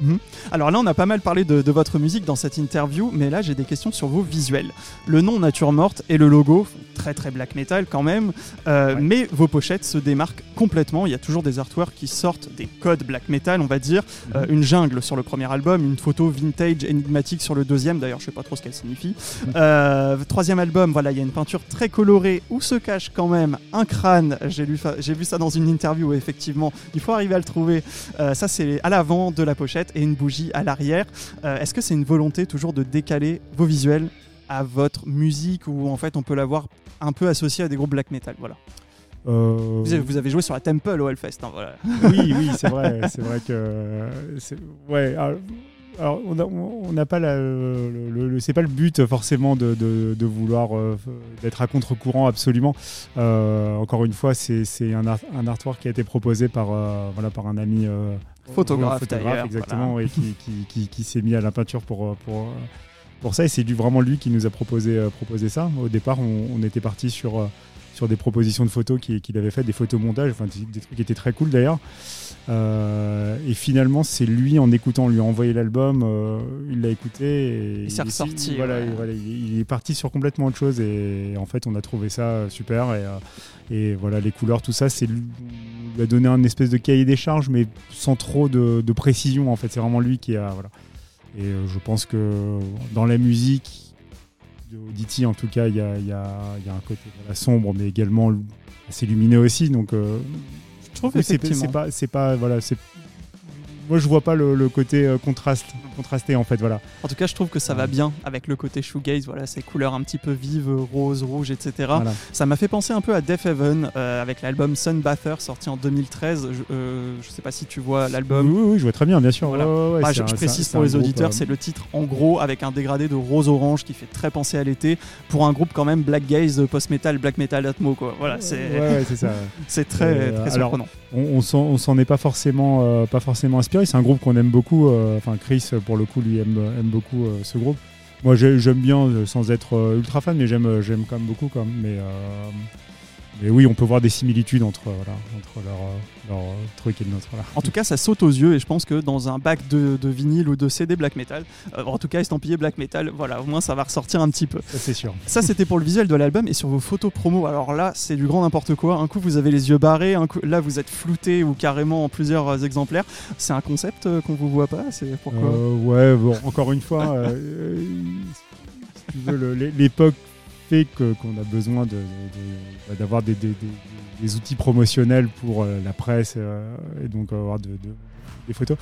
mhm. Alors là, on a pas mal parlé de, votre musique dans cette interview, mais là, j'ai des questions sur vos visuels. Le nom Nature Morte et le logo, très très black metal quand même, euh, mais vos pochettes se démarquent complètement. Il y a toujours des artworks qui sortent des codes black metal, on va dire. Mhm. Euh, une jungle sur le premier album, une photo vintage énigmatique sur le deuxième. D'ailleurs, je sais pas trop ce qu'elle signifie. Mhm. Euh, troisième album, voilà, il y a une peinture très colorée où se cache quand même un crâne. J'ai j'ai vu ça dans une interview, effectivement, il faut arriver à le trouver. Ça, c'est à l'avant de la pochette et une bougie à l'arrière. Est-ce que c'est une volonté toujours de décaler vos visuels? À votre musique ou en fait on peut l'avoir un peu associé à des groupes black metal Voilà. Euh, vous, avez, joué sur la Temple au Hellfest. Hein, voilà. Oui, oui, *laughs* c'est vrai. C'est vrai que. Ouais, alors on n'a pas le, c'est pas le but forcément de, vouloir euh, d'être à contre-courant absolument. Euh, encore une fois, c'est un, un, artwork qui a été proposé par euh, voilà par un ami photographe, exactement et qui, qui, s'est mis à la peinture pour pour pour ça et c'est vraiment lui qui nous a proposé proposé ça. Au départ, on, était parti sur sur des propositions de photos qu'il avait fait, des photomontages, enfin des, trucs qui étaient très cool d'ailleurs. Euh, et finalement, c'est lui, en écoutant, on lui a envoyé l'album, euh, il l'a écouté. Et il s'est ressorti. Voilà, il, est parti sur complètement autre chose. Et, en fait, on a trouvé ça super. Et, euh, et voilà, les couleurs, tout ça, c'est lui, a donné un espèce de cahier des charges, mais sans trop de, précision. En fait, c'est vraiment lui qui a. Voilà. Et je pense que dans la musique, d'Iti en tout cas, il y a, y, y a, un côté sombre, mais également assez lumineux aussi. Donc trouve que c'est pas, c'est pas, voilà, c'est moi je vois pas le, côté euh, contraste, contrasté en fait voilà. En tout cas je trouve que ça va bien avec le côté shoegaze, voilà ces couleurs un petit peu vives, rose, rouge, etc. Ça m'a fait penser un peu à Death Heaven euh, avec l'album Sunbather sorti en 2013. Je, euh, je, sais pas si tu vois l'album. Oui, oui, je vois très bien, bien sûr. Bah, je, précise pour les auditeurs, c'est le titre en gros avec un dégradé de rose orange qui fait très penser à l'été pour un groupe quand même black gaze, post metal, black metal, atmo quoi. Voilà, c'est *laughs* c'est très, très surprenant. on, on s'en est pas forcément pas forcément inspiré c'est un groupe qu'on aime beaucoup. Euh, enfin, Chris, pour le coup, lui aime, beaucoup euh, ce groupe. Moi, j'aime bien, euh, sans être ultra fan, mais j'aime quand même beaucoup. Quand même. Mais et oui, on peut voir des similitudes entre, voilà, entre leur, leur, truc et le nôtre. En tout cas, ça saute aux yeux et je pense que dans un bac de, de vinyle ou de CD black metal, euh, en tout cas estampillé black metal, voilà, au moins ça va ressortir un petit peu. Ça, c'est sûr. Ça, c'était pour le visuel de l'album et sur vos photos promo. Alors là, c'est du grand n'importe quoi. Un coup, vous avez les yeux barrés, un coup, là, vous êtes flouté ou carrément en plusieurs euh, exemplaires. C'est un concept euh, qu'on vous voit pas C'est pourquoi? Ouais, bon, encore une fois, l'époque fait qu'on a besoin bah, d'avoir des, des, outils promotionnels pour la presse et donc avoir de, des photos.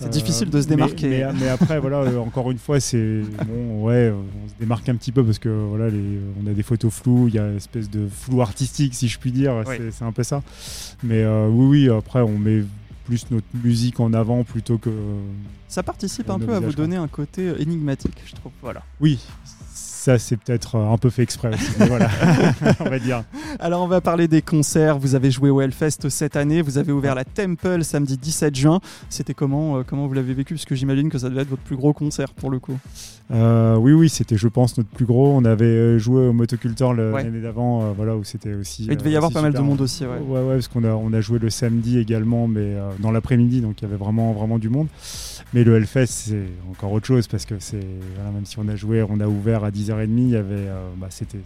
C'est difficile de se démarquer. Mais, après, voilà, *laughs* encore une fois, c'est bon, ouais, on se démarque un petit peu parce que voilà, les, on a des photos floues, il y a une espèce de flou artistique, si je puis dire. C'est un peu ça. Mais oui, oui, après, on met plus notre musique en avant plutôt que. Ça participe un peu à vous donner un côté euh, énigmatique, je trouve. Voilà. Oui, ça, c'est peut-être euh, un peu fait exprès aussi, voilà, *laughs* on va dire. Alors, on va parler des concerts. Vous avez joué au Hellfest cette année. Vous avez ouvert la Temple samedi 17 juin. C'était comment, euh, comment vous l'avez vécu? Parce que j'imagine que ça devait être votre plus gros concert pour le coup. Euh, oui, oui, c'était, je pense, notre plus gros. On avait joué au Motocultor l'année d'avant, voilà, où c'était aussi. il devait y avoir pas mal de monde aussi, ouais. Ouais, ouais, parce qu'on a, on a joué le samedi également, mais dans l'après-midi, donc il y avait vraiment, vraiment du monde. Mais le Hellfest, c'est encore autre chose parce que c'est, même si on a joué, on a ouvert à 10 10 il y avait, euh, bah, c'était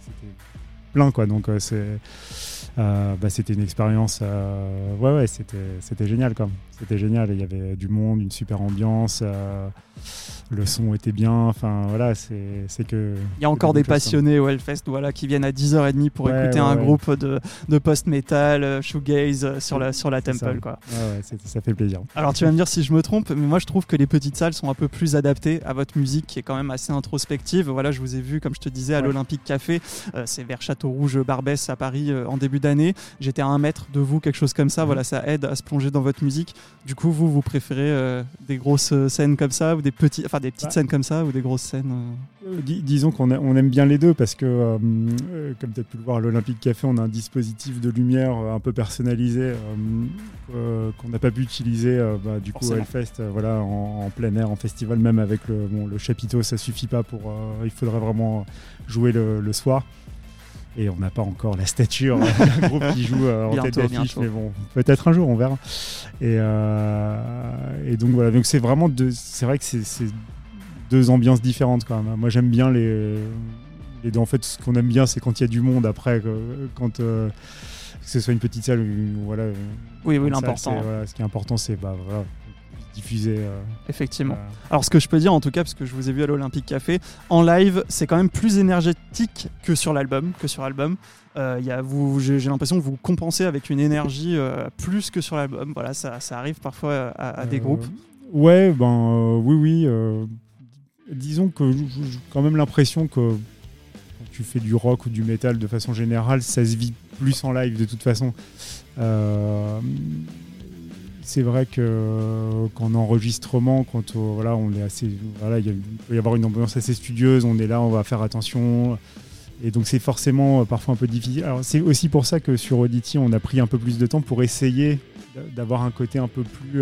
plein quoi. Donc euh, c'est, euh, bah, c'était une expérience. ouais ouais, c'était, c'était génial comme. C'était génial. Il y avait du monde, une super ambiance le son était bien. Enfin, voilà, c'est que. Il y a encore des passionnés au Hellfest voilà, qui viennent à 10h30 pour écouter un groupe de, de post-metal, euh, shoegaze euh, sur la, sur la Temple. Quoi. Ouais, ça fait plaisir. Alors, tu vas me dire si je me trompe, mais moi je trouve que les petites salles sont un peu plus adaptées à votre musique qui est quand même assez introspective. Voilà, je vous ai vu, comme je te disais, à l'Olympique Café. Euh, c'est vers Château Rouge, Barbès à Paris en début d'année. J'étais à un mètre de vous, quelque chose comme ça. Voilà, ça aide à se plonger dans votre musique. Du coup, vous, vous préférez des grosses scènes comme ça ou des petits des petites scènes comme ça ou des grosses scènes euh euh, disons qu'on on aime bien les deux parce que, euh, comme tu as pu le voir à l'Olympique Café, on a un dispositif de lumière un peu personnalisé qu'on n'a pas pu utiliser bah, du coup à Hellfest voilà, en, plein air, en festival, même avec le, bon, le chapiteau, ça suffit pas pour. il faudrait vraiment jouer le, soir. Et on n'a pas encore la stature d'un *laughs* groupe qui joue en tête d'affiche, mais bon, peut-être un jour, on verra. Et, et donc voilà, donc c'est vraiment c'est vrai que c'est deux ambiances différentes quand même. Moi j'aime bien les, les deux. En fait, ce qu'on aime bien, c'est quand il y a du monde après, quand euh, que ce soit une petite salle ou voilà. Oui, oui, l'important. ce qui est important, c'est bah, voilà, Euh, Effectivement. Alors, ce que je peux dire, en tout cas, parce que je vous ai vu à l'Olympique Café, en live, c'est quand même plus énergétique que sur l'album. Que sur l'album. Euh, j'ai l'impression que vous compensez avec une énergie plus que sur l'album. Voilà, ça, ça, arrive parfois à, des groupes. Ouais, ben oui, oui disons que j'ai quand même l'impression que quand tu fais du rock ou du métal de façon générale, ça se vit plus en live de toute façon. Euh, c'est vrai que qu'en enregistrement, quand euh, voilà, on est assez, voilà, il peut y avoir une ambiance assez studieuse, on est là, on va faire attention. Et donc c'est forcément euh, parfois un peu difficile. Alors c'est aussi pour ça que sur Audity, on a pris un peu plus de temps pour essayer d'avoir un côté un peu plus,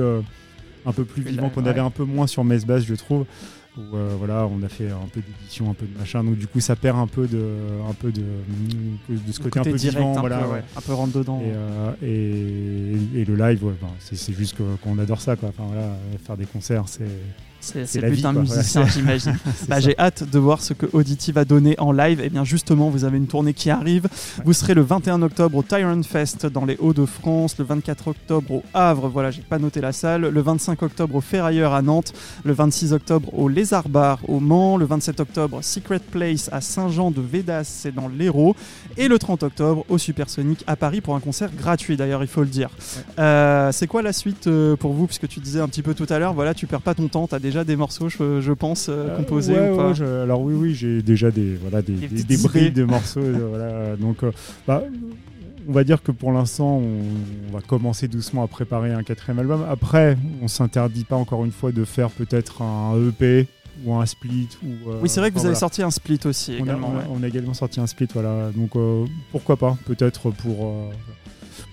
un peu plus vivant qu'on avait un peu moins sur Mess Bass, je trouve où euh, voilà, on a fait un peu d'édition, un peu de machin, donc du coup ça perd un peu de, un peu de, de ce côté, un peu direct, vivant, un, voilà, peu, un peu rentre dedans. Et, euh, et, le live, ben, c'est juste qu'on adore ça, quoi. Enfin, voilà, faire des concerts, c'est c'est putain de musicien, j'imagine. *laughs* bah, J'ai hâte de voir ce que Audity va donner en live. Et eh bien justement, vous avez une tournée qui arrive. Vous serez le 21 octobre au Tyrant Fest dans les Hauts-de-France, le 24 octobre au Havre, voilà, j'ai pas noté la salle, le 25 octobre au Ferrailleur à Nantes, le 26 octobre au Lézard Bar au Mans, le 27 octobre Secret Place à Saint-Jean de Védas, c'est dans l'Hérault, et le 30 octobre au Supersonic à Paris pour un concert gratuit d'ailleurs, il faut le dire. Euh, c'est quoi la suite euh, pour vous? Puisque tu disais un petit peu tout à l'heure, voilà, tu perds pas ton temps, tu as déjà déjà des morceaux, je, pense, euh, euh, composés ou pas Alors oui, oui, j'ai déjà des, voilà, des, des, brides de morceaux. Euh, voilà, donc, bah, on va dire que pour l'instant, on, va commencer doucement à préparer un quatrième album. Après, on s'interdit pas encore une fois de faire peut-être un EP ou un split. Ou, oui, c'est vrai que vous avez sorti un split aussi. On, également, a, on, a, également sorti un split, voilà. Donc pourquoi pas, peut-être pour.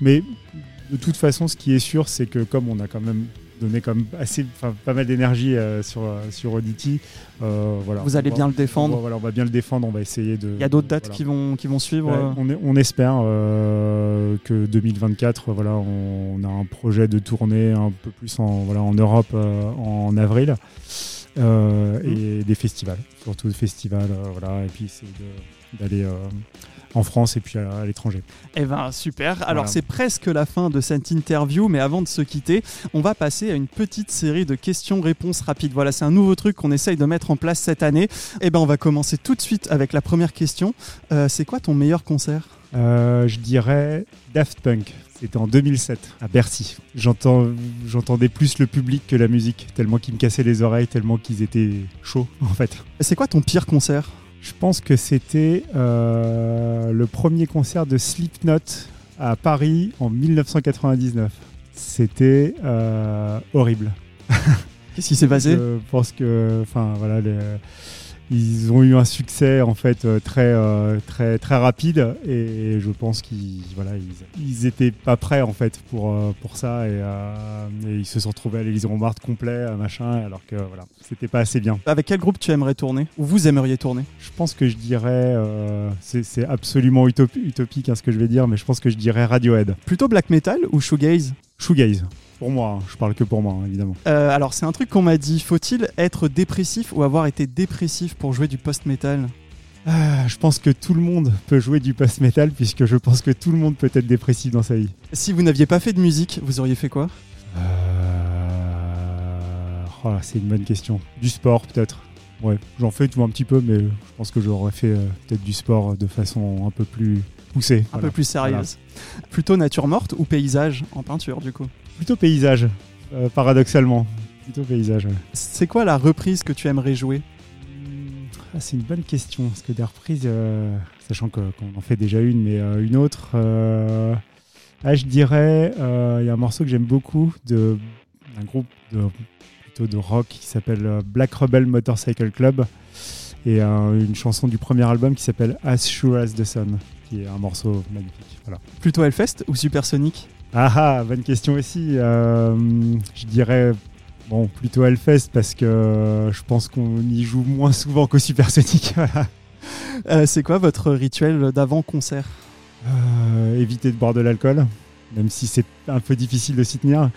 Mais de toute façon, ce qui est sûr, c'est que comme on a quand même donné comme assez, pas mal d'énergie euh, sur, euh, sur. Euh, voilà, Vous allez bien le défendre on va, voilà, on va bien le défendre, on va essayer de... Il y a d'autres dates qui, vont, qui vont suivre on, on, espère que 2024, voilà, on, a un projet de tournée un peu plus en, voilà, en Europe en avril. Mmh. et des festivals, surtout des festivals, voilà, et puis c'est d'aller en France et puis à, l'étranger. Eh ben super. Alors c'est presque la fin de cette interview, mais avant de se quitter, on va passer à une petite série de questions-réponses rapides. Voilà, c'est un nouveau truc qu'on essaye de mettre en place cette année. Eh ben on va commencer tout de suite avec la première question. Euh, c'est quoi ton meilleur concert? Euh, Je dirais Daft Punk. C'était en 2007 à Bercy. J'entendais plus le public que la musique, tellement qu'ils me cassaient les oreilles, tellement qu'ils étaient chauds en fait. C'est quoi ton pire concert? Je pense que c'était euh, le premier concert de Slipknot à Paris en 1999. C'était euh, horrible. Qu'est-ce qui s'est passé? Je pense que, enfin voilà, les, ils ont eu un succès en fait euh, très euh, très très rapide et je pense qu'ils voilà ils, étaient pas prêts en fait pour euh, pour ça et, ils se sont retrouvés à l'Élysée Montmartre complet machin alors que voilà c'était pas assez bien. Avec quel groupe tu aimerais tourner ou vous aimeriez tourner? Je pense que je dirais c'est absolument utopique hein, ce que je vais dire mais je pense que je dirais Radiohead. Plutôt black metal ou shoegaze? Shoegaze. Pour moi, hein. je parle que pour moi, hein, évidemment. Euh, alors, c'est un truc qu'on m'a dit. Faut-il être dépressif ou avoir été dépressif pour jouer du post-metal? Ah, Je pense que tout le monde peut jouer du post-metal, puisque je pense que tout le monde peut être dépressif dans sa vie. Si vous n'aviez pas fait de musique, vous auriez fait quoi? Euh, oh, C'est une bonne question. Du sport, peut-être. Ouais, j'en fais tout un petit peu, mais je pense que j'aurais fait euh, peut-être du sport de façon un peu plus poussée. Un peu plus sérieuse. Plutôt nature morte ou paysage en peinture, du coup Plutôt paysage, euh, paradoxalement. Plutôt paysage. C'est quoi la reprise que tu aimerais jouer ah, C'est une bonne question. Parce que des reprises, euh, sachant qu'on en fait déjà une, mais euh, une autre. Ah, je dirais, il y a un morceau que j'aime beaucoup de d'un groupe de, plutôt de rock qui s'appelle Black Rebel Motorcycle Club et une chanson du premier album qui s'appelle As Sure as the Sun, qui est un morceau magnifique. Voilà. Plutôt Hellfest ou Supersonic? Ah ah, bonne question aussi. Euh, je dirais bon plutôt Hellfest parce que je pense qu'on y joue moins souvent qu'au Supersonic. *laughs* euh, c'est quoi votre rituel d'avant concert euh, Éviter de boire de l'alcool, même si c'est un peu difficile de s'y tenir.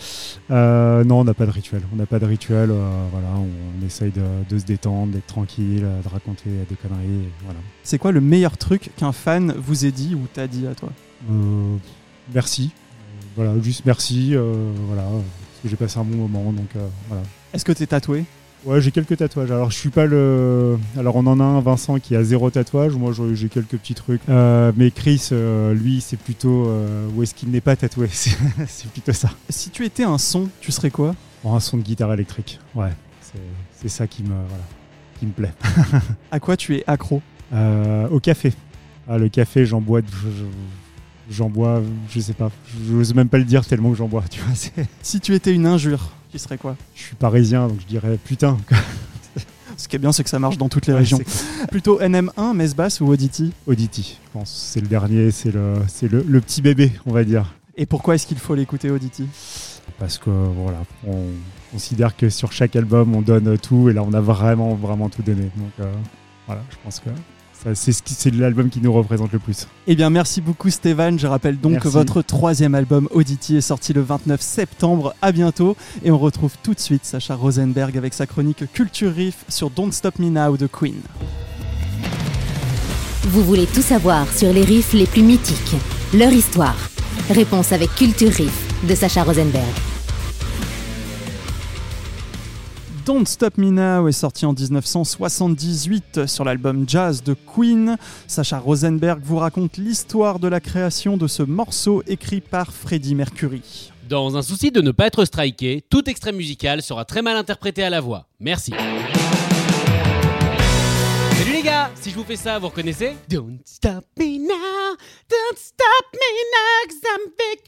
Euh, non, on n'a pas de rituel. On n'a pas de rituel. voilà, on, essaye de, se détendre, d'être tranquille, de raconter des conneries. Voilà. C'est quoi le meilleur truc qu'un fan vous ait dit ou t'a dit à toi? Merci voilà, juste merci, euh, voilà, parce que j'ai passé un bon moment, donc euh, voilà. Est-ce que tu es tatoué? Ouais, j'ai quelques tatouages. Alors, je suis pas le. Alors, on en a un, Vincent, qui a zéro tatouage. Moi, j'ai quelques petits trucs. Euh, mais Chris, lui, c'est plutôt. où est-ce qu'il n'est pas tatoué? *laughs* C'est plutôt ça. Si tu étais un son, tu serais quoi? Un son de guitare électrique. Ouais. C'est ça qui me, voilà, qui me plaît. *laughs* à quoi tu es accro? Au café. Ah, le café, j'en bois. J'en bois, je sais pas, j'ose même pas le dire tellement que j'en bois, tu vois. Si tu étais une injure, tu serais quoi Je suis parisien, donc je dirais putain. *laughs* Ce qui est bien, c'est que ça marche dans toutes les régions. Plutôt NM1, Mesbass ou Audity Audity, je pense. C'est le dernier, c'est le, c'est le, petit bébé, on va dire. Et pourquoi est-ce qu'il faut l'écouter Audity Parce que voilà, on considère que sur chaque album, on donne tout, et là, on a vraiment, vraiment tout donné. Donc euh, voilà, je pense que c'est l'album qui nous représente le plus. Eh bien, merci beaucoup Stéphane. Je rappelle donc que votre troisième album Audity est sorti le 29 septembre. À bientôt. Et on retrouve tout de suite Sacha Rosenberg avec sa chronique Culture Riff sur Don't Stop Me Now de Queen. Vous voulez tout savoir sur les riffs les plus mythiques, leur histoire. Réponse avec Culture Riff de Sacha Rosenberg. Don't Stop Me Now est sorti en 1978 sur l'album Jazz de Queen. Sacha Rosenberg vous raconte l'histoire de la création de ce morceau écrit par Freddie Mercury. Dans un souci de ne pas être striké, tout extrait musical sera très mal interprété à la voix. Merci. Si je vous fais ça, vous reconnaissez Don't stop me now, don't stop me now, I'm big,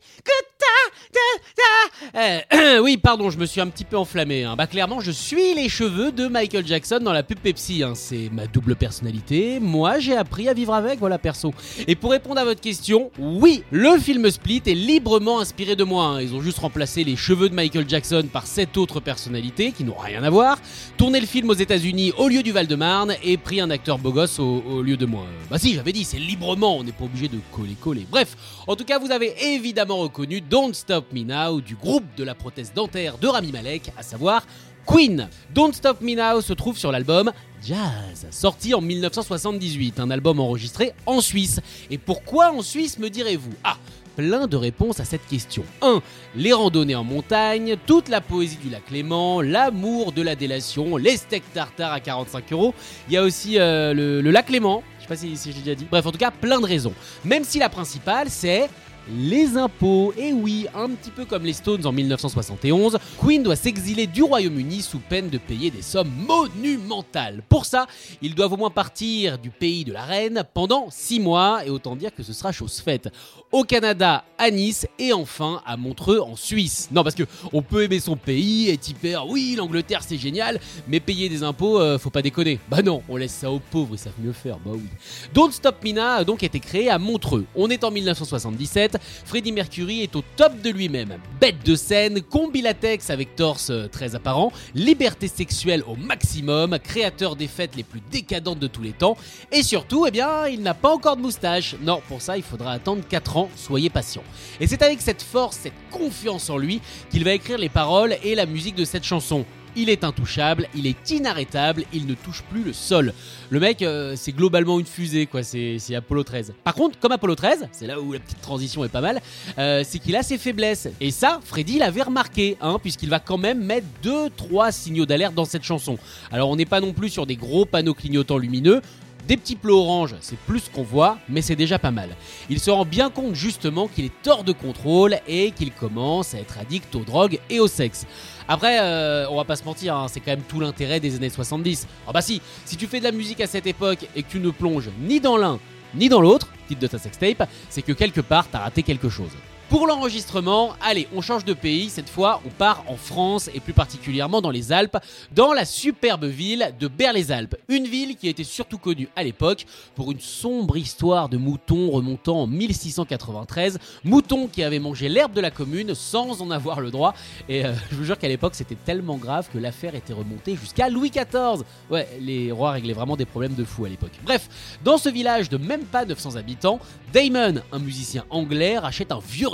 eh, *clears throat* oui, pardon, je me suis un petit peu enflammé. Hein. Bah clairement, je suis les cheveux de Michael Jackson dans la pub Pepsi. Hein. C'est ma double personnalité. Moi, j'ai appris à vivre avec, voilà perso. Et pour répondre à votre question, oui, le film Split est librement inspiré de moi. Hein. Ils ont juste remplacé les cheveux de Michael Jackson par sept autres personnalités qui n'ont rien à voir, tourné le film aux États-Unis au lieu du Val-de-Marne et pris un acteur beau gosse au, lieu de moi. Bah si, j'avais dit, c'est librement, on n'est pas obligé de coller-coller. Bref, en tout cas, vous avez évidemment reconnu Don't Stop Me Now du groupe de la prothèse dentaire de Rami Malek, à savoir Queen. Don't Stop Me Now se trouve sur l'album Jazz, sorti en 1978, un album enregistré en Suisse. Et pourquoi en Suisse, me direz-vous? Ah, plein de réponses à cette question. 1. Les randonnées en montagne, toute la poésie du lac Léman, l'amour de la délation, les steaks tartare à 45 euros. Il y a aussi euh, le, lac Léman, je sais pas si, si j'ai déjà dit. Bref, en tout cas, plein de raisons. Même si la principale, c'est les impôts. Et oui, un petit peu comme les Stones en 1971, Queen doit s'exiler du Royaume-Uni sous peine de payer des sommes monumentales. Pour ça, ils doivent au moins partir du pays de la reine pendant 6 mois, et autant dire que ce sera chose faite. Au Canada, à Nice, et enfin à Montreux en Suisse. Non, parce que on peut aimer son pays, être hyper, oui, l'Angleterre c'est génial, mais payer des impôts, euh, faut pas déconner. Bah non, on laisse ça aux pauvres, ils savent mieux faire, bah oui. Don't Stop Mina a donc été créé à Montreux. On est en 1977 Freddie Mercury est au top de lui-même. Bête de scène, combi latex avec torse euh, très apparent, liberté sexuelle au maximum, créateur des fêtes les plus décadentes de tous les temps, et surtout, eh bien, il n'a pas encore de moustache. Non, pour ça, il faudra attendre 4 ans, soyez patient. Et c'est avec cette force, cette confiance en lui, qu'il va écrire les paroles et la musique de cette chanson il est intouchable, il est inarrêtable, il ne touche plus le sol. Le mec, euh, c'est globalement une fusée, quoi, c'est Apollo 13. Par contre, comme Apollo 13, c'est là où la petite transition est pas mal, euh, c'est qu'il a ses faiblesses. Et ça, Freddy l'avait remarqué, hein, puisqu'il va quand même mettre 2-3 signaux d'alerte dans cette chanson. Alors on n'est pas non plus sur des gros panneaux clignotants lumineux, des petits plots orange, c'est plus qu'on voit, mais c'est déjà pas mal. Il se rend bien compte justement qu'il est hors de contrôle et qu'il commence à être addict aux drogues et au sexe. Après, euh, on va pas se mentir, hein, c'est quand même tout l'intérêt des années 70. Ah bah si, si tu fais de la musique à cette époque et que tu ne plonges ni dans l'un ni dans l'autre, titre de ta sextape, c'est que quelque part t'as raté quelque chose. Pour l'enregistrement, allez, on change de pays. Cette fois, on part en France et plus particulièrement dans les Alpes, dans la superbe ville de Berre-les-Alpes. Une ville qui était surtout connue à l'époque pour une sombre histoire de moutons remontant en 1693. Moutons qui avaient mangé l'herbe de la commune sans en avoir le droit. Et euh, je vous jure qu'à l'époque, c'était tellement grave que l'affaire était remontée jusqu'à Louis XIV. Ouais, les rois réglaient vraiment des problèmes de fou à l'époque. Bref, dans ce village de même pas 900 habitants, Damon, un musicien anglais, rachète un vieux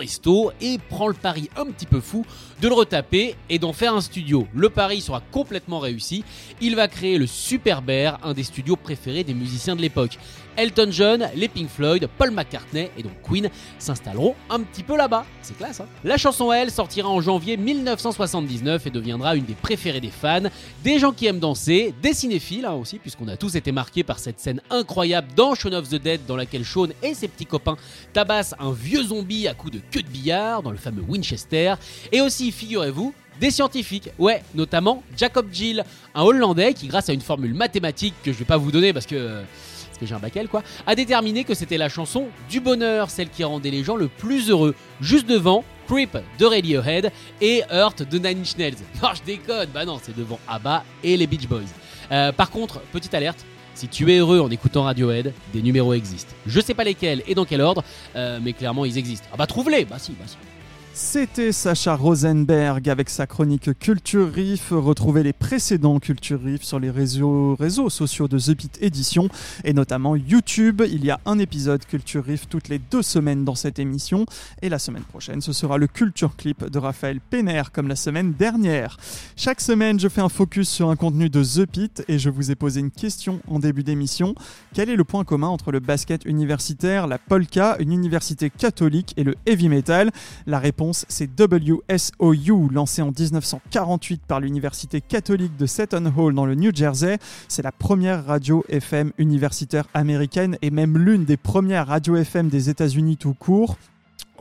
et prend le pari un petit peu fou de le retaper et d'en faire un studio. Le pari sera complètement réussi. Il va créer le Super Bear, un des studios préférés des musiciens de l'époque. Elton John, les Pink Floyd, Paul McCartney et donc Queen s'installeront un petit peu là-bas. C'est classe, hein. La chanson, elle, sortira en janvier 1979 et deviendra une des préférées des fans, des gens qui aiment danser, des cinéphiles hein, aussi, puisqu'on a tous été marqués par cette scène incroyable dans Shaun of the Dead dans laquelle Shaun et ses petits copains tabassent un vieux zombie à coups de queue de billard dans le fameux Winchester, et aussi, figurez-vous, des scientifiques, ouais, notamment Jacob Gill, un Hollandais qui, grâce à une formule mathématique que je vais pas vous donner parce que j'ai un baquel quoi, a déterminé que c'était la chanson du bonheur, celle qui rendait les gens le plus heureux, juste devant Creep de Radiohead et Hurt de Nine Inch Nails. *laughs* Non, je déconne, bah non, c'est devant ABBA et les Beach Boys. Euh, par contre, petite alerte, si tu es heureux en écoutant Radiohead, des numéros existent. Je sais pas lesquels et dans quel ordre, euh, mais clairement ils existent. Ah bah trouve-les Bah si, bah si. C'était Sacha Rosenberg avec sa chronique Culture Riff. Retrouvez les précédents Culture Riff sur les réseaux, sociaux de The Pit Edition et notamment YouTube. Il y a un épisode Culture Riff toutes les deux semaines dans cette émission. Et la semaine prochaine, ce sera le Culture Clip de Raphaël Penner comme la semaine dernière. Chaque semaine, je fais un focus sur un contenu de The Pit et je vous ai posé une question en début d'émission. Quel est le point commun entre le basket universitaire, la polka, une université catholique et le heavy metal? La réponse c'est WSOU, lancé en 1948 par l'Université catholique de Seton Hall dans le New Jersey. C'est la première radio FM universitaire américaine et même l'une des premières radios FM des États-Unis tout court.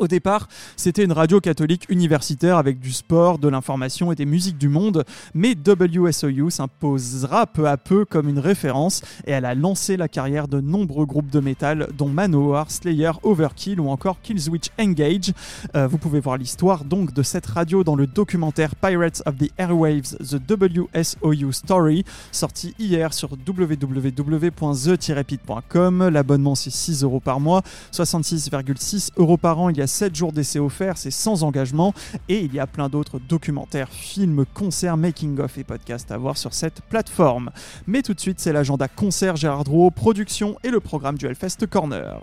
Au départ, c'était une radio catholique universitaire avec du sport, de l'information et des musiques du monde, mais WSOU s'imposera peu à peu comme une référence et elle a lancé la carrière de nombreux groupes de métal dont Manowar, Slayer, Overkill ou encore Killswitch Engage. Euh, vous pouvez voir l'histoire donc de cette radio dans le documentaire Pirates of the Airwaves The WSOU Story, sorti hier sur www.the-pit.com. L'abonnement c'est 6 euros par mois, 66,6 euros par an. Il y a 7 jours d'essai offerts, c'est sans engagement. Et il y a plein d'autres documentaires, films, concerts, making-of et podcasts à voir sur cette plateforme. Mais tout de suite, c'est l'agenda concert Gérard Drouot, production et le programme du Hellfest Corner.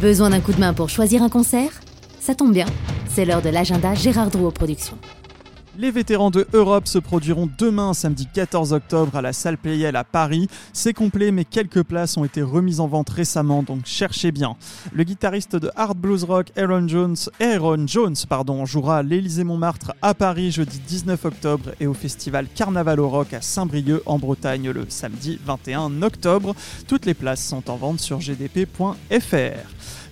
Besoin d'un coup de main pour choisir un concert? Ça tombe bien, c'est l'heure de l'agenda Gérard Drouot Production. Les vétérans de Europe se produiront demain, samedi 14 octobre, à la salle Playel à Paris. C'est complet, mais quelques places ont été remises en vente récemment, donc cherchez bien. Le guitariste de hard blues rock Aaron Jones, Aaron Jones pardon, jouera à l'Élysée-Montmartre à Paris jeudi 19 octobre et au festival Carnaval au Rock à Saint-Brieuc en Bretagne le samedi 21 octobre. Toutes les places sont en vente sur gdp.fr.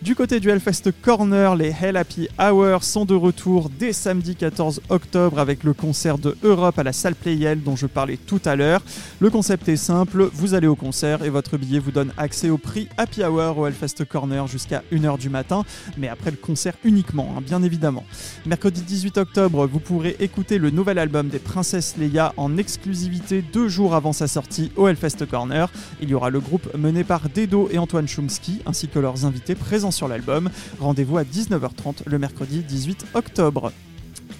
Du côté du Hellfest Corner, les Hell Happy Hours sont de retour dès samedi 14 octobre avec le concert de Europe à la salle Playel dont je parlais tout à l'heure. Le concept est simple, vous allez au concert et votre billet vous donne accès au prix Happy Hour au Hellfest Corner jusqu'à 1h du matin, mais après le concert uniquement, hein, bien évidemment. Mercredi 18 octobre, vous pourrez écouter le nouvel album des Princesses Leia en exclusivité deux jours avant sa sortie au Hellfest Corner. Il y aura le groupe mené par Dedo et Antoine Chomsky ainsi que leurs invités présents sur l'album. Rendez-vous à 19h30 le mercredi 18 octobre.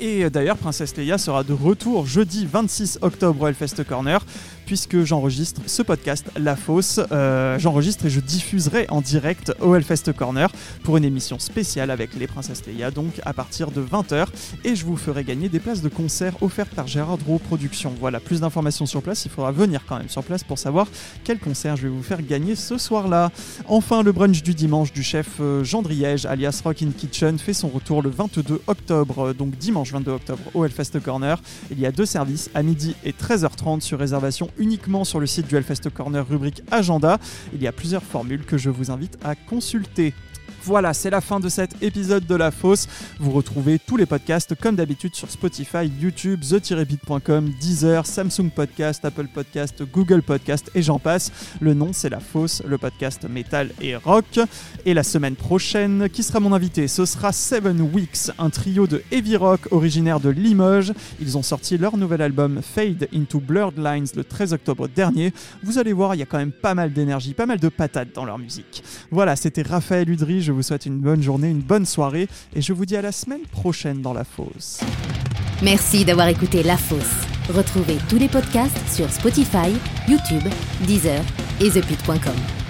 Et d'ailleurs, Princesse Leia sera de retour jeudi 26 octobre au Hellfest Corner puisque j'enregistre ce podcast La Fosse. Euh, j'enregistre et je diffuserai en direct au Hellfest Corner pour une émission spéciale avec les Princesses Leia, donc à partir de 20h. Et je vous ferai gagner des places de concert offertes par Gérard Drouot Productions. Voilà, plus d'informations sur place, il faudra venir quand même sur place pour savoir quel concert je vais vous faire gagner ce soir-là. Enfin, le brunch du dimanche du chef euh, Jean Driège, alias Rockin' Kitchen, fait son retour le 22 octobre, euh, donc dimanche 22 octobre au Hellfest Corner. Il y a deux services, à midi et 13h30 sur réservation uniquement sur le site du Hellfest Corner rubrique Agenda. Il y a plusieurs formules que je vous invite à consulter. Voilà, c'est la fin de cet épisode de La Fosse. Vous retrouvez tous les podcasts comme d'habitude sur Spotify, YouTube, the-beat.com, Deezer, Samsung Podcast, Apple Podcast, Google Podcast et j'en passe. Le nom c'est La Fosse, le podcast métal et rock. Et la semaine prochaine, qui sera mon invité? Ce sera Seven Weeks, un trio de heavy rock originaire de Limoges. Ils ont sorti leur nouvel album Fade into Blurred Lines le 13 octobre dernier. Vous allez voir, il y a quand même pas mal d'énergie, pas mal de patates dans leur musique. Voilà, c'était Raphaël Udry. Vous souhaite une bonne journée, une bonne soirée et je vous dis à la semaine prochaine dans La Fosse. Merci d'avoir écouté La Fosse. Retrouvez tous les podcasts sur Spotify, YouTube, Deezer et ThePit.com.